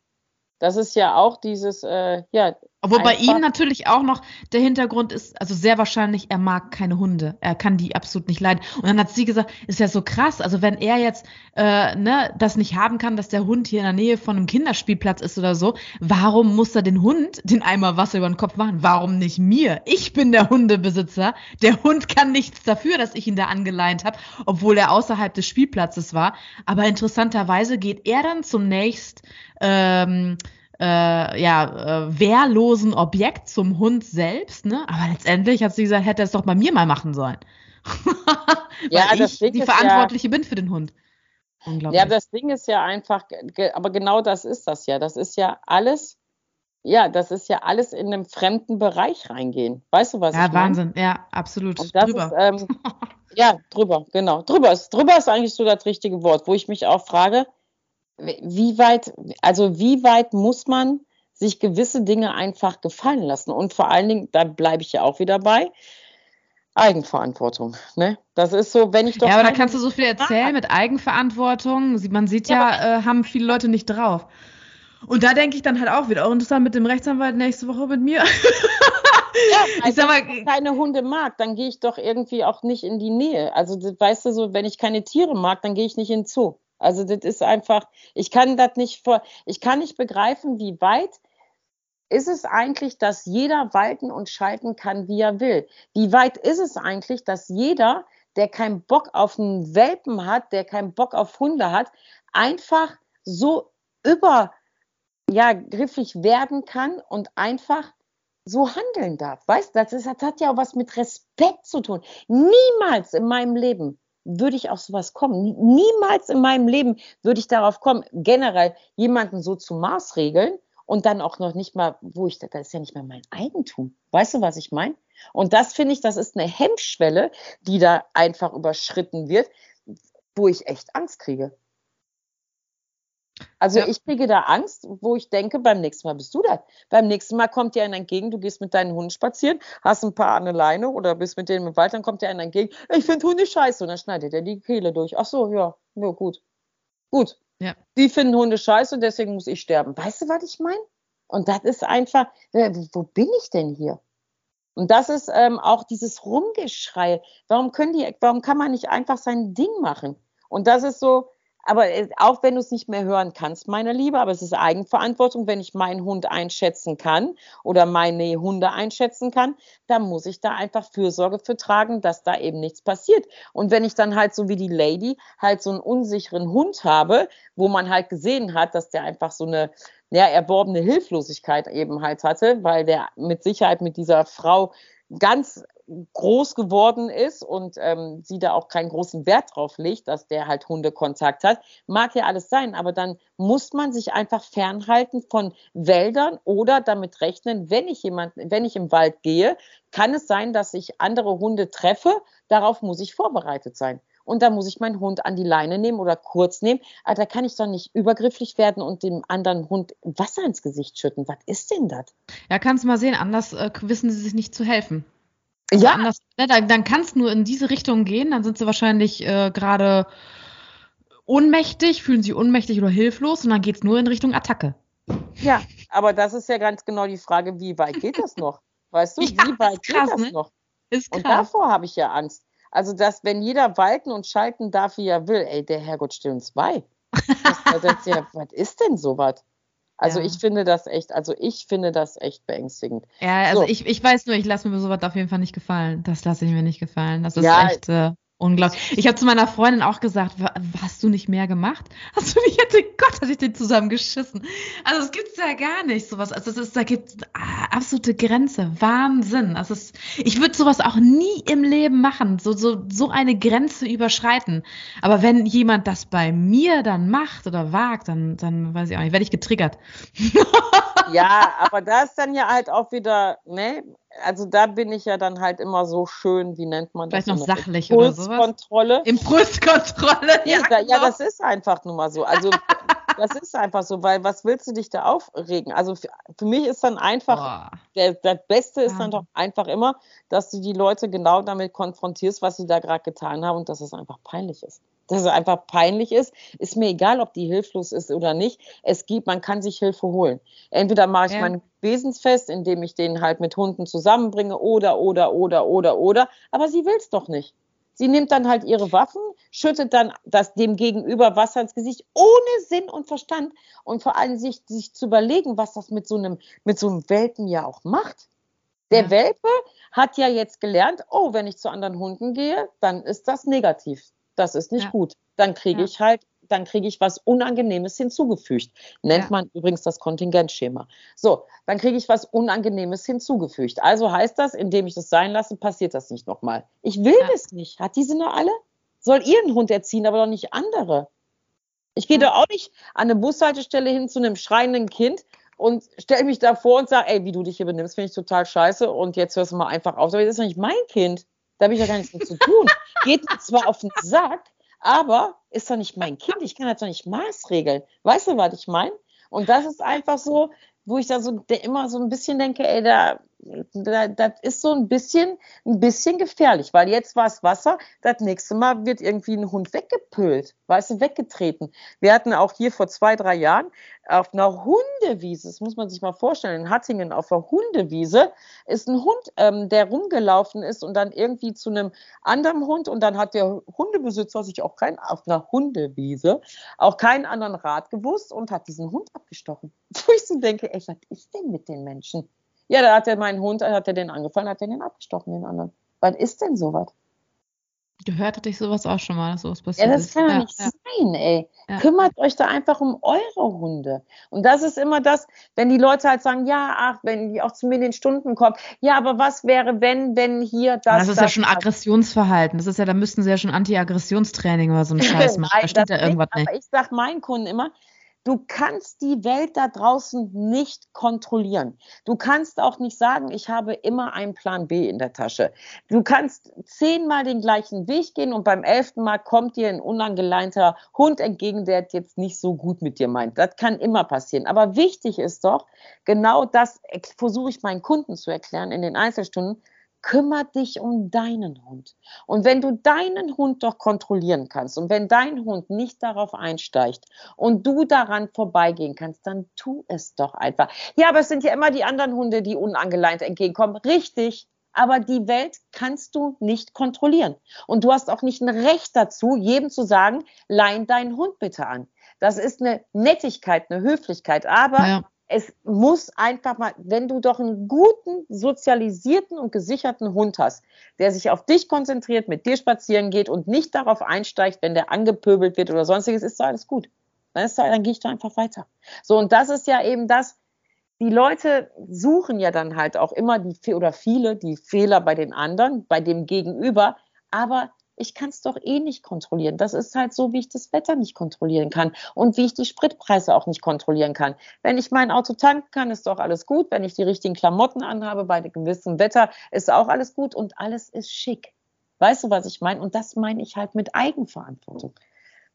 das ist ja auch dieses, äh, ja. Obwohl bei ihm natürlich auch noch der Hintergrund ist, also sehr wahrscheinlich, er mag keine Hunde. Er kann die absolut nicht leiden. Und dann hat sie gesagt, ist ja so krass. Also wenn er jetzt äh, ne, das nicht haben kann, dass der Hund hier in der Nähe von einem Kinderspielplatz ist oder so, warum muss er den Hund den Eimer Wasser über den Kopf machen? Warum nicht mir? Ich bin der Hundebesitzer. Der Hund kann nichts dafür, dass ich ihn da angeleint habe, obwohl er außerhalb des Spielplatzes war. Aber interessanterweise geht er dann zum nächsten ähm, äh, ja, äh, wehrlosen Objekt zum Hund selbst, ne? Aber letztendlich hat sie gesagt, hätte er es doch bei mir mal machen sollen. ja, Weil ich die Verantwortliche ja, bin für den Hund. Ja, das Ding ist ja einfach, aber genau das ist das ja. Das ist ja alles, ja, das ist ja alles in einem fremden Bereich reingehen. Weißt du, was ja, ich meine? Ja, Wahnsinn, ja, absolut. Drüber. Ist, ähm, ja, drüber, genau. Drüber ist, drüber ist eigentlich so das richtige Wort, wo ich mich auch frage, wie weit, also wie weit muss man sich gewisse Dinge einfach gefallen lassen? Und vor allen Dingen, da bleibe ich ja auch wieder bei, Eigenverantwortung. Ne? Das ist so, wenn ich doch. Ja, aber da kannst du so viel erzählen mit Eigenverantwortung. Man sieht ja, ja äh, haben viele Leute nicht drauf. Und da denke ich dann halt auch wieder, auch interessant mit dem Rechtsanwalt nächste Woche mit mir. Ja, also ich sag mal, wenn ich keine Hunde mag, dann gehe ich doch irgendwie auch nicht in die Nähe. Also weißt du so, wenn ich keine Tiere mag, dann gehe ich nicht in den Zoo. Also das ist einfach, ich kann das nicht vor, ich kann nicht begreifen, wie weit ist es eigentlich, dass jeder walten und schalten kann, wie er will? Wie weit ist es eigentlich, dass jeder, der keinen Bock auf einen Welpen hat, der keinen Bock auf Hunde hat, einfach so über, ja, griffig werden kann und einfach so handeln darf. Weißt du, das, das hat ja auch was mit Respekt zu tun. Niemals in meinem Leben würde ich auf sowas kommen. Niemals in meinem Leben würde ich darauf kommen, generell jemanden so zu maßregeln und dann auch noch nicht mal, wo ich, das ist ja nicht mehr mein Eigentum. Weißt du, was ich meine? Und das finde ich, das ist eine Hemmschwelle, die da einfach überschritten wird, wo ich echt Angst kriege. Also ja. ich kriege da Angst, wo ich denke, beim nächsten Mal bist du das. Beim nächsten Mal kommt dir einer entgegen, du gehst mit deinen Hunden spazieren, hast ein paar an der Leine oder bist mit denen im Wald, dann kommt dir einer entgegen, ich finde Hunde scheiße und dann schneidet er die Kehle durch. Ach so, ja, ja, gut. Gut. Ja. Die finden Hunde scheiße und deswegen muss ich sterben. Weißt du, was ich meine? Und das ist einfach, wo bin ich denn hier? Und das ist ähm, auch dieses Rumgeschrei. Warum können die, warum kann man nicht einfach sein Ding machen? Und das ist so, aber äh, auch wenn du es nicht mehr hören kannst, meine Liebe, aber es ist Eigenverantwortung, wenn ich meinen Hund einschätzen kann oder meine Hunde einschätzen kann, dann muss ich da einfach Fürsorge für tragen, dass da eben nichts passiert. Und wenn ich dann halt so wie die Lady halt so einen unsicheren Hund habe, wo man halt gesehen hat, dass der einfach so eine ja, erworbene Hilflosigkeit eben halt hatte, weil der mit Sicherheit mit dieser Frau ganz groß geworden ist und ähm, sie da auch keinen großen Wert drauf legt, dass der halt Hundekontakt hat, mag ja alles sein, aber dann muss man sich einfach fernhalten von Wäldern oder damit rechnen, wenn ich jemanden, wenn ich im Wald gehe, kann es sein, dass ich andere Hunde treffe. Darauf muss ich vorbereitet sein. Und da muss ich meinen Hund an die Leine nehmen oder kurz nehmen. Aber da kann ich doch nicht übergrifflich werden und dem anderen Hund Wasser ins Gesicht schütten. Was ist denn das? Ja, kannst du mal sehen, anders äh, wissen sie sich nicht zu helfen. Also ja. Anders, ne, dann, dann kann es nur in diese Richtung gehen, dann sind sie wahrscheinlich äh, gerade ohnmächtig, fühlen sich ohnmächtig oder hilflos und dann geht es nur in Richtung Attacke. Ja, aber das ist ja ganz genau die Frage, wie weit geht das noch? Weißt du, ja, wie weit krass, geht das ne? noch? Ist krass. Und davor habe ich ja Angst. Also, dass wenn jeder walten und schalten darf, wie er will, ey, der Herrgott steht uns bei. Das, das, ja, was ist denn sowas? Also Ja. ich finde das echt, also ich finde das echt beängstigend. Ja, also So. ich, ich weiß nur, ich lasse mir sowas auf jeden Fall nicht gefallen. Das lasse ich mir nicht gefallen. Das ist Ja. echt äh, unglaublich. Ich habe zu meiner Freundin auch gesagt, "Wa- hast du nicht mehr gemacht? Hast du nicht, hätte Gott, hatte ich den zusammengeschissen. Also es gibt's ja gar nicht sowas. Also es ist, da gibt's ah, absolute Grenze. Wahnsinn. Also es, ich würde sowas auch nie im Leben machen. So, so, so eine Grenze überschreiten. Aber wenn jemand das bei mir dann macht oder wagt, dann, dann weiß ich auch nicht, werde ich getriggert. Ja, aber da ist dann ja halt auch wieder, ne, also da bin ich ja dann halt immer so schön, wie nennt man das? Vielleicht noch sachlich oder sowas. Impulskontrolle. Impulskontrolle. Ja, da, ja, genau. das ist einfach nun mal so. Also das ist einfach so, weil was willst du dich da aufregen? Also für, für mich ist dann einfach, Boah. der, das Beste ist dann Ja. doch einfach immer, dass du die Leute genau damit konfrontierst, was sie da gerade getan haben und dass es einfach peinlich ist. Dass es einfach peinlich ist, ist mir egal, ob die hilflos ist oder nicht. Es gibt, man kann sich Hilfe holen. Entweder mache ich Ja. mein Wesensfest, indem ich den halt mit Hunden zusammenbringe oder, oder, oder, oder, oder. Aber sie will es doch nicht. Sie nimmt dann halt ihre Waffen, schüttet dann das dem Gegenüber Wasser ins Gesicht, ohne Sinn und Verstand und vor allem sich, sich zu überlegen, was das mit so einem, mit so einem Welpen ja auch macht. Der Ja. Welpe hat ja jetzt gelernt, oh, wenn ich zu anderen Hunden gehe, dann ist das negativ. Das ist nicht Ja. gut. Dann kriege Ja. ich halt, dann kriege ich was Unangenehmes hinzugefügt. Nennt Ja. man übrigens das Kontingentschema. So, dann kriege ich was Unangenehmes hinzugefügt. Also heißt das, indem ich das sein lasse, passiert das nicht nochmal. Ich will das nicht. Hat die Sinne alle? Soll ihren Hund erziehen, aber doch nicht andere. Ich gehe da auch nicht an eine Bushaltestelle hin zu einem schreienden Kind und stelle mich davor und sage, ey, wie du dich hier benimmst, finde ich total scheiße und jetzt hörst du mal einfach auf. Aber das ist doch nicht mein Kind. Da habe ich ja gar nichts mit zu tun. Geht zwar auf den Sack, aber ist doch nicht mein Kind. Ich kann das doch nicht maßregeln. Weißt du, was ich meine? Und das ist einfach so, wo ich da so immer so ein bisschen denke, ey, da, das ist so ein bisschen, ein bisschen gefährlich, weil jetzt war es Wasser, das nächste Mal wird irgendwie ein Hund weggepölt, weißt du, weggetreten. Wir hatten auch hier vor zwei, drei Jahren auf einer Hundewiese, das muss man sich mal vorstellen, in Hattingen auf einer Hundewiese ist ein Hund, ähm, der rumgelaufen ist und dann irgendwie zu einem anderen Hund und dann hat der Hundebesitzer sich auch kein, auf einer Hundewiese auch keinen anderen Rat gewusst und hat diesen Hund abgestochen. Wo ich so denke, ey, was ist denn mit den Menschen? Ja, da hat er meinen Hund, hat er den angefallen, hat er den abgestochen, den anderen. Was ist denn sowas? Gehört hatte ich sowas auch schon mal, dass sowas passiert Ja, das ist. kann Ja, nicht ja. sein, ey. Ja. Kümmert euch da einfach um eure Hunde. Und das ist immer das, wenn die Leute halt sagen, ja, ach, wenn die auch zu mir in den Stunden kommen, ja, aber was wäre, wenn, wenn hier das. Das, ist ja schon Aggressionsverhalten. Das ist ja, da müssten sie ja schon Anti-Aggressionstraining oder so einen Scheiß machen. Da das ja irgendwas nicht, nicht. Aber ich sag meinen Kunden immer, du kannst die Welt da draußen nicht kontrollieren. Du kannst auch nicht sagen, ich habe immer einen Plan B in der Tasche. Du kannst zehnmal den gleichen Weg gehen und beim elften Mal kommt dir ein unangeleinter Hund entgegen, der jetzt nicht so gut mit dir meint. Das kann immer passieren. Aber wichtig ist doch, genau das ex- versuche ich meinen Kunden zu erklären in den Einzelstunden, kümmere dich um deinen Hund. Und wenn du deinen Hund doch kontrollieren kannst und wenn dein Hund nicht darauf einsteigt und du daran vorbeigehen kannst, dann tu es doch einfach. Ja, aber es sind ja immer die anderen Hunde, die unangeleint entgegenkommen. Richtig. Aber die Welt kannst du nicht kontrollieren. Und du hast auch nicht ein Recht dazu, jedem zu sagen, leih deinen Hund bitte an. Das ist eine Nettigkeit, eine Höflichkeit. Aber ja. Es muss einfach mal, wenn du doch einen guten, sozialisierten und gesicherten Hund hast, der sich auf dich konzentriert, mit dir spazieren geht und nicht darauf einsteigt, wenn der angepöbelt wird oder sonstiges, ist doch alles gut. Dann, ist, dann gehe ich da einfach weiter. So, und das ist ja eben das, die Leute suchen ja dann halt auch immer die oder viele die Fehler bei den anderen, bei dem Gegenüber, aber ich kann es doch eh nicht kontrollieren. Das ist halt so, wie ich das Wetter nicht kontrollieren kann und wie ich die Spritpreise auch nicht kontrollieren kann. Wenn ich mein Auto tanken kann, ist doch alles gut. Wenn ich die richtigen Klamotten anhabe bei gewissem Wetter, ist auch alles gut und alles ist schick. Weißt du, was ich meine? Und das meine ich halt mit Eigenverantwortung.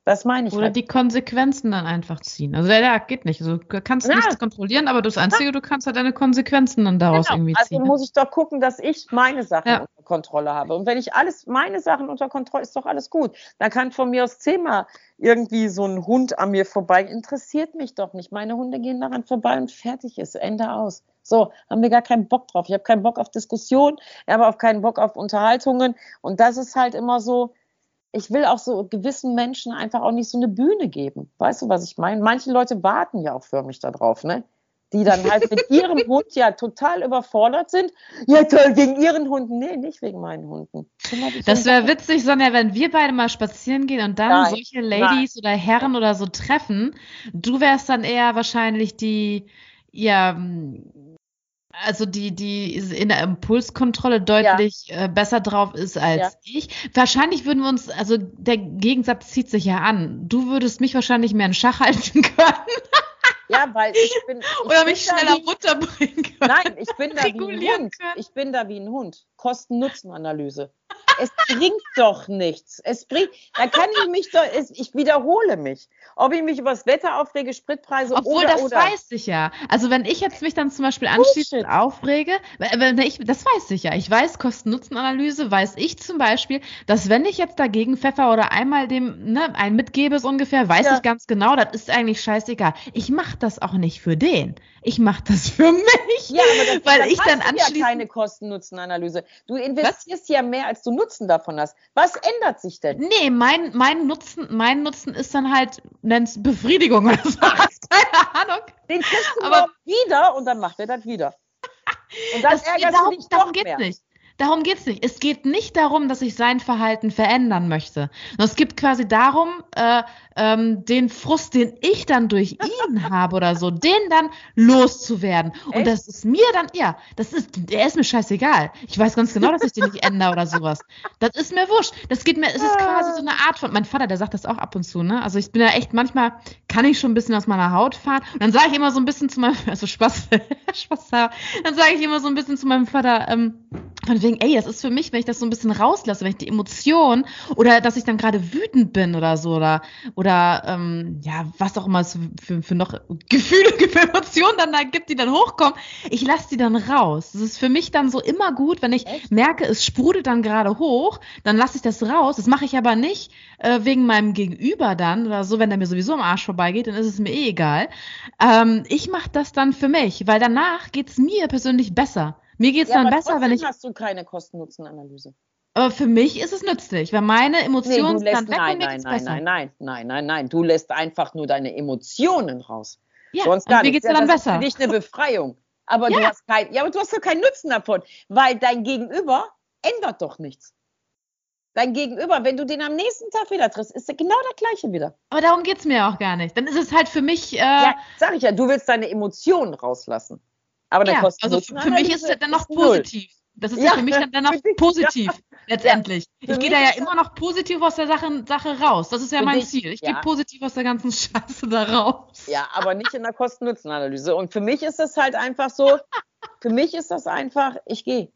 Das meine ich. Oder halt. die Konsequenzen dann einfach ziehen. Also der, geht nicht. Also, du kannst ja. nichts kontrollieren, aber das Einzige, ja. du kannst halt deine Konsequenzen dann daraus genau. irgendwie ziehen. Also muss ich doch gucken, dass ich meine Sachen ja. unter Kontrolle habe. Und wenn ich alles, meine Sachen unter Kontrolle, ist doch alles gut. Dann kann von mir aus zehnmal irgendwie so ein Hund an mir vorbei. Interessiert mich doch nicht. Meine Hunde gehen daran vorbei und fertig ist. Ende aus. So, haben wir gar keinen Bock drauf. Ich habe keinen Bock auf Diskussion, ich habe auch keinen Bock auf Unterhaltungen. Und das ist halt immer so, ich will auch so gewissen Menschen einfach auch nicht so eine Bühne geben. Weißt du, was ich meine? Manche Leute warten ja auch für mich darauf, ne? Die dann halt mit ihrem Hund ja total überfordert sind. Ja, toll, wegen ihren Hunden. Nee, nicht wegen meinen Hunden. Das wäre witzig, Sonja, wenn wir beide mal spazieren gehen und dann nein, solche Ladies nein. oder Herren oder so treffen. Du wärst dann eher wahrscheinlich die, ja, also die, die in der Impulskontrolle deutlich ja. äh, besser drauf ist als ja. ich. Wahrscheinlich würden wir uns, also der Gegensatz zieht sich ja an. Du würdest mich wahrscheinlich mehr in Schach halten können. Ja, weil ich bin. Ich Oder mich schneller wie, runterbringen können. Nein, ich bin da wie ein Hund. Können. Ich bin da wie ein Hund. Kosten-Nutzen-Analyse. Es bringt doch nichts. Es bringt, da kann ich mich doch, es, ich wiederhole mich. Ob ich mich über das Wetter aufrege, Spritpreise Obwohl, oder, das oder. weiß ich ja. Also wenn ich jetzt mich dann zum Beispiel anschließend aufrege, wenn ich, das weiß ich ja. Ich weiß, Kosten-Nutzen-Analyse, weiß ich zum Beispiel, dass wenn ich jetzt dagegen pfeffer oder einmal dem, ne, ein mitgebe so ungefähr, weiß ja. ich ganz genau, das ist eigentlich scheißegal. Ich mache das auch nicht für den. Ich mache das für mich. Ja, aber das, weil ich dann anschließend ja keine Kosten-Nutzen-Analyse. Du investierst Was? ja mehr, als du Nutzen davon hast. Was ändert sich denn? Nee, mein, mein Nutzen, mein Nutzen ist dann halt, nenn's Befriedigung oder so. Keine Ahnung. Den kriegst du aber wieder und dann macht er das wieder. Und dann das, ärgerst darum, du dich darum geht's mehr. nicht. Darum geht es nicht. Es geht nicht darum, dass ich sein Verhalten verändern möchte. Es geht quasi darum, äh, ähm, den Frust, den ich dann durch ihn habe oder so, den dann loszuwerden. Echt? Und das ist mir dann, ja, das ist, der ist mir scheißegal. Ich weiß ganz genau, dass ich den nicht ändere oder sowas. Das ist mir wurscht. Das geht mir, es ist quasi so eine Art von, mein Vater, der sagt das auch ab und zu, ne? Also ich bin ja echt, manchmal kann ich schon ein bisschen aus meiner Haut fahren. Und dann sage ich immer so ein bisschen zu meinem, also Spaß, Spaß, dann sage ich immer so ein bisschen zu meinem Vater, ähm, von wegen, ey, das ist für mich, wenn ich das so ein bisschen rauslasse, wenn ich die Emotion oder dass ich dann gerade wütend bin oder so oder, oder ähm, ja, was auch immer es für, für noch Gefühle, für Emotionen dann da gibt, die dann hochkommen, ich lasse die dann raus. Das ist für mich dann so immer gut, wenn ich Echt? merke, es sprudelt dann gerade hoch, dann lasse ich das raus. Das mache ich aber nicht äh, wegen meinem Gegenüber dann oder so, wenn der mir sowieso am Arsch vorbeigeht, dann ist es mir eh egal. Ähm, ich mache das dann für mich, weil danach geht es mir persönlich besser. Mir geht es ja, dann besser, wenn ich. hast du keine Kosten-Nutzen-Analyse. Aber für mich ist es nützlich, weil meine Emotionen nee, dann weg nein, nein, nein, besser. nein, nein, nein, nein, nein. Du lässt einfach nur deine Emotionen raus. Ja, Sonst gar mir geht es ja, dann das besser. Ist für dich eine Befreiung. Aber ja. du hast kein, ja, aber du hast doch keinen Nutzen davon, weil dein Gegenüber ändert doch nichts. Dein Gegenüber, wenn du den am nächsten Tag wieder triffst, ist er genau der gleiche wieder. Aber darum geht es mir auch gar nicht. Dann ist es halt für mich. Äh, ja, sag ich ja, du willst deine Emotionen rauslassen. Aber der ja, also für mich ist es dann noch positiv. Das ist ja, für mich dann, dann noch positiv, ja. letztendlich. Ja, ich gehe da ja immer noch positiv aus der Sache, Sache raus. Das ist ja mein dich, Ziel. Ich gehe positiv aus der ganzen Scheiße da raus. Ja, aber nicht in der Kosten-Nutzen-Analyse. Und für mich ist das halt einfach so, für mich ist das einfach, ich gehe.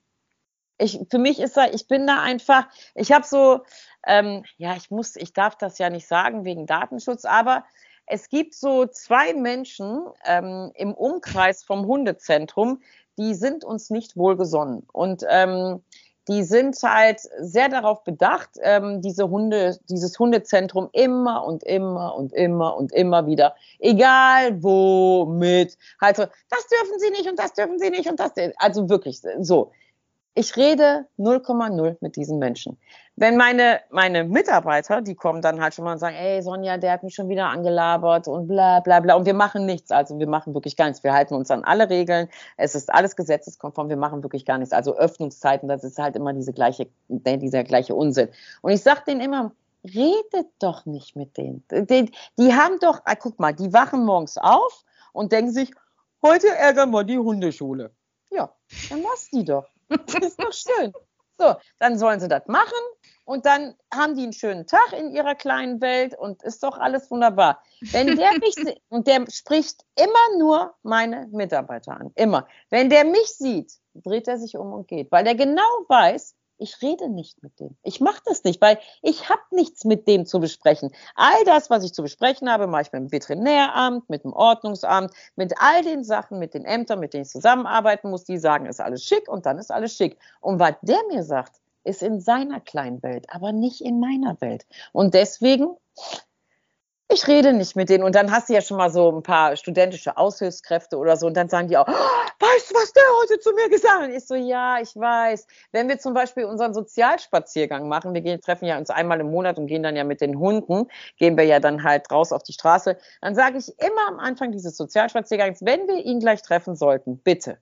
Ich, für mich ist da, ich bin da einfach, ich habe so, ähm, ja, ich muss, ich darf das ja nicht sagen wegen Datenschutz, aber es gibt so zwei Menschen ähm, im Umkreis vom Hundezentrum, die sind uns nicht wohlgesonnen. Und ähm, die sind halt sehr darauf bedacht, ähm, diese Hunde, dieses Hundezentrum immer und immer und immer und immer wieder, egal womit, halt so, das dürfen sie nicht und das dürfen sie nicht und das, also wirklich so. Ich rede 0,0 mit diesen Menschen. Wenn meine, meine Mitarbeiter, die kommen dann halt schon mal und sagen, ey Sonja, der hat mich schon wieder angelabert und bla bla bla. Und wir machen nichts. Also wir machen wirklich gar nichts. Wir halten uns an alle Regeln. Es ist alles gesetzeskonform. Wir machen wirklich gar nichts. Also Öffnungszeiten, das ist halt immer diese gleiche, dieser gleiche Unsinn. Und ich sage denen immer, redet doch nicht mit denen. Die, die haben doch, ah, guck mal, die wachen morgens auf und denken sich, heute ärgern wir die Hundeschule. Ja, dann lass die doch. Das ist doch schön. So, dann sollen sie das machen und dann haben die einen schönen Tag in ihrer kleinen Welt und ist doch alles wunderbar. Wenn der mich und der spricht immer nur meine Mitarbeiter an, immer. Wenn der mich sieht, dreht er sich um und geht, weil der genau weiß, ich rede nicht mit dem. Ich mache das nicht, weil ich habe nichts mit dem zu besprechen. All das, was ich zu besprechen habe, mache ich mit dem Veterinäramt, mit dem Ordnungsamt, mit all den Sachen, mit den Ämtern, mit denen ich zusammenarbeiten muss. Die sagen, ist alles schick und dann ist alles schick. Und was der mir sagt, ist in seiner kleinen Welt, aber nicht in meiner Welt. Und deswegen ich rede nicht mit denen. Und dann hast du ja schon mal so ein paar studentische Aushilfskräfte oder so. Und dann sagen die auch, oh, weißt du, was der heute zu mir gesagt hat? Und ich so, ja, ich weiß. Wenn wir zum Beispiel unseren Sozialspaziergang machen, wir gehen, treffen ja uns einmal im Monat und gehen dann ja mit den Hunden, gehen wir ja dann halt raus auf die Straße, dann sage ich immer am Anfang dieses Sozialspaziergangs, wenn wir ihn gleich treffen sollten, bitte,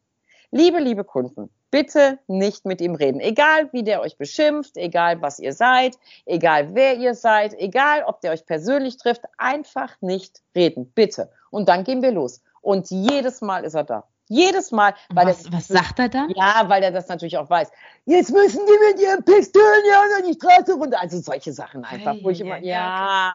liebe, liebe Kunden, bitte nicht mit ihm reden. Egal, wie der euch beschimpft, egal, was ihr seid, egal, wer ihr seid, egal, ob der euch persönlich trifft, einfach nicht reden. Bitte. Und dann gehen wir los. Und jedes Mal ist er da. Jedes Mal. Weil was, was sagt er dann? Ja, weil er das natürlich auch weiß. Jetzt müssen die mit ihren Pistolen ja die Straße runter. Also solche Sachen einfach, hey, wo ich immer, ja, ja,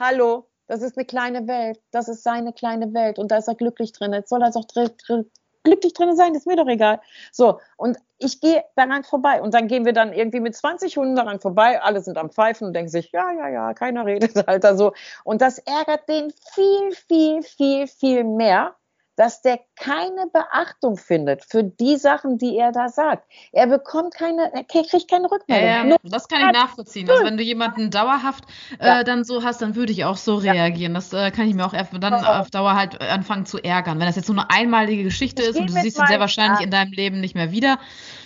hallo, das ist eine kleine Welt. Das ist seine kleine Welt. Und da ist er glücklich drin. Jetzt soll er doch drin, drin, glücklich drin sein, ist mir doch egal. So, und ich gehe daran vorbei und dann gehen wir dann irgendwie mit 20 Hunden daran vorbei, alle sind am Pfeifen und denken sich, ja, ja, ja, keiner redet, Alter, so. Und das ärgert den viel, viel, viel, viel mehr, dass der keine Beachtung findet für die Sachen, die er da sagt. Er bekommt keine, er kriegt keine Rückmeldung. Ja, ja, das kann ich nachvollziehen. Also wenn du jemanden dauerhaft äh, ja. dann so hast, dann würde ich auch so reagieren. Das äh, kann ich mir auch dann auf Dauer halt anfangen zu ärgern. Wenn das jetzt so eine einmalige Geschichte ich ist und du siehst ihn sehr wahrscheinlich in deinem Leben nicht mehr wieder,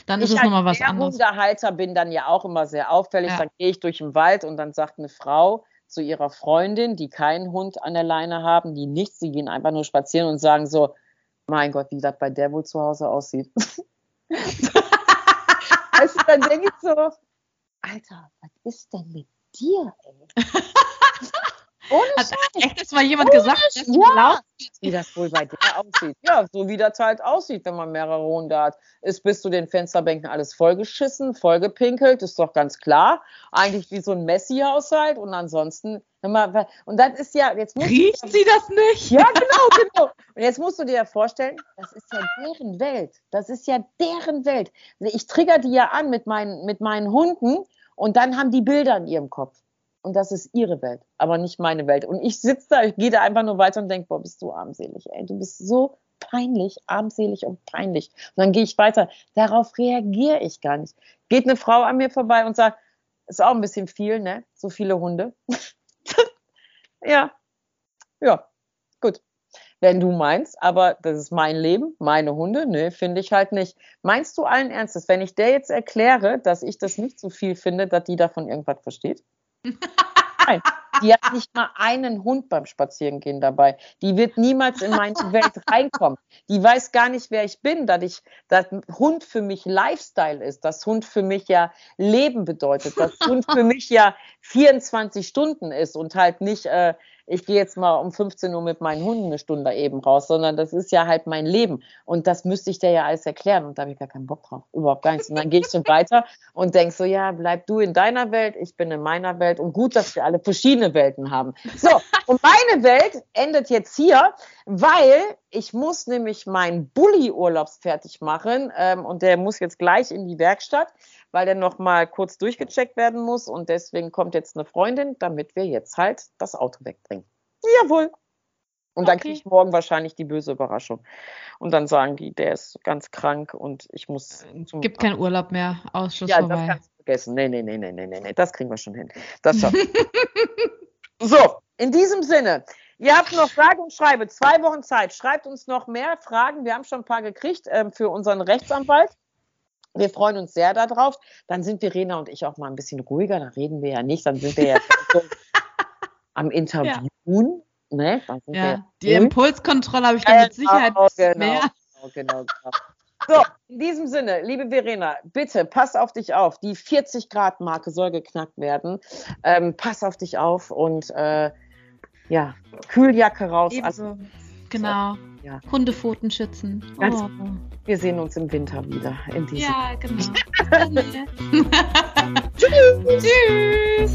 dann ich ist es nochmal was anderes. Ich als Hundehalter bin dann ja auch immer sehr auffällig. Dann gehe ich durch den Wald und dann sagt eine Frau, zu ihrer Freundin, die keinen Hund an der Leine haben, die nichts, die gehen einfach nur spazieren und sagen so, mein Gott, wie das bei der wohl zu Hause aussieht. also, dann denke ich so, Alter, was ist denn mit dir, ey? Ohne Hat echt das mal jemand Ohne gesagt, dass ja. wie das wohl bei dir aussieht. Ja, so wie das halt aussieht, wenn man mehrere Hunde hat. Ist bis zu den Fensterbänken alles vollgeschissen, vollgepinkelt, ist doch ganz klar. Eigentlich wie so ein Messi-Haushalt und ansonsten und das ist ja, jetzt musst Riecht du, sie das nicht? Ja, genau, genau. Und jetzt musst du dir ja vorstellen, das ist ja deren Welt. Das ist ja deren Welt. Ich trigger die ja an mit meinen, mit meinen Hunden und dann haben die Bilder in ihrem Kopf und das ist ihre Welt, aber nicht meine Welt. Und ich sitze da, ich gehe da einfach nur weiter und denke, boah, bist du armselig, ey, du bist so peinlich, armselig und peinlich. Und dann gehe ich weiter. Darauf reagiere ich gar nicht. Geht eine Frau an mir vorbei und sagt, ist auch ein bisschen viel, ne? So viele Hunde. ja, ja, gut. Wenn du meinst, aber das ist mein Leben, meine Hunde, ne, finde ich halt nicht. Meinst du allen Ernstes, wenn ich der jetzt erkläre, dass ich das nicht so viel finde, dass die davon irgendwas versteht? Nein, die hat nicht mal einen Hund beim Spazierengehen dabei. Die wird niemals in meine Welt reinkommen. Die weiß gar nicht, wer ich bin, dass ich, dass Hund für mich Lifestyle ist, dass Hund für mich ja Leben bedeutet, dass Hund für mich ja 24 Stunden ist und halt nicht äh, ich gehe jetzt mal um 15 Uhr mit meinen Hunden eine Stunde eben raus, sondern das ist ja halt mein Leben. Und das müsste ich dir ja alles erklären. Und da habe ich gar keinen Bock drauf. Überhaupt gar nichts. Und dann gehe ich so weiter und denke so, ja, bleib du in deiner Welt, ich bin in meiner Welt. Und gut, dass wir alle verschiedene Welten haben. So, und meine Welt endet jetzt hier, weil ich muss nämlich meinen Bulli-Urlaubs fertig machen. Ähm, und der muss jetzt gleich in die Werkstatt weil der noch mal kurz durchgecheckt werden muss und deswegen kommt jetzt eine Freundin, damit wir jetzt halt das Auto wegbringen. Jawohl. Und dann kriege ich morgen wahrscheinlich die böse Überraschung. Und dann sagen die, der ist ganz krank und ich muss. Äh, zum Gibt keinen Urlaub mehr, Ausschuss ja, vorbei. das kannst du vergessen. Nee, nee, nee, nee, nee, nee, nee, das kriegen wir schon hin. Das schaffen So, in diesem Sinne, Ihr habt noch Frage und Schreibe. Zwei Wochen Zeit. Schreibt uns noch mehr Fragen. Wir haben schon ein paar gekriegt ähm, für unseren Rechtsanwalt Wir freuen uns sehr darauf. Dann sind Verena und ich auch mal ein bisschen ruhiger. Da reden wir ja nicht. Dann sind wir ja am Interviewen. Ja. Ne? ja. Die Impulskontrolle habe ich dann mit Sicherheit genau, genau, mehr. Genau, genau, genau. So, in diesem Sinne, liebe Verena, bitte pass auf dich auf. Die 40-Grad-Marke soll geknackt werden. Ähm, pass auf dich auf und äh, ja, Kühljacke raus. Also, genau. Ja. Hundepfoten schützen. Ganz, oh. Wir sehen uns im Winter wieder. In ja, genau. Tschüss. Tschüss.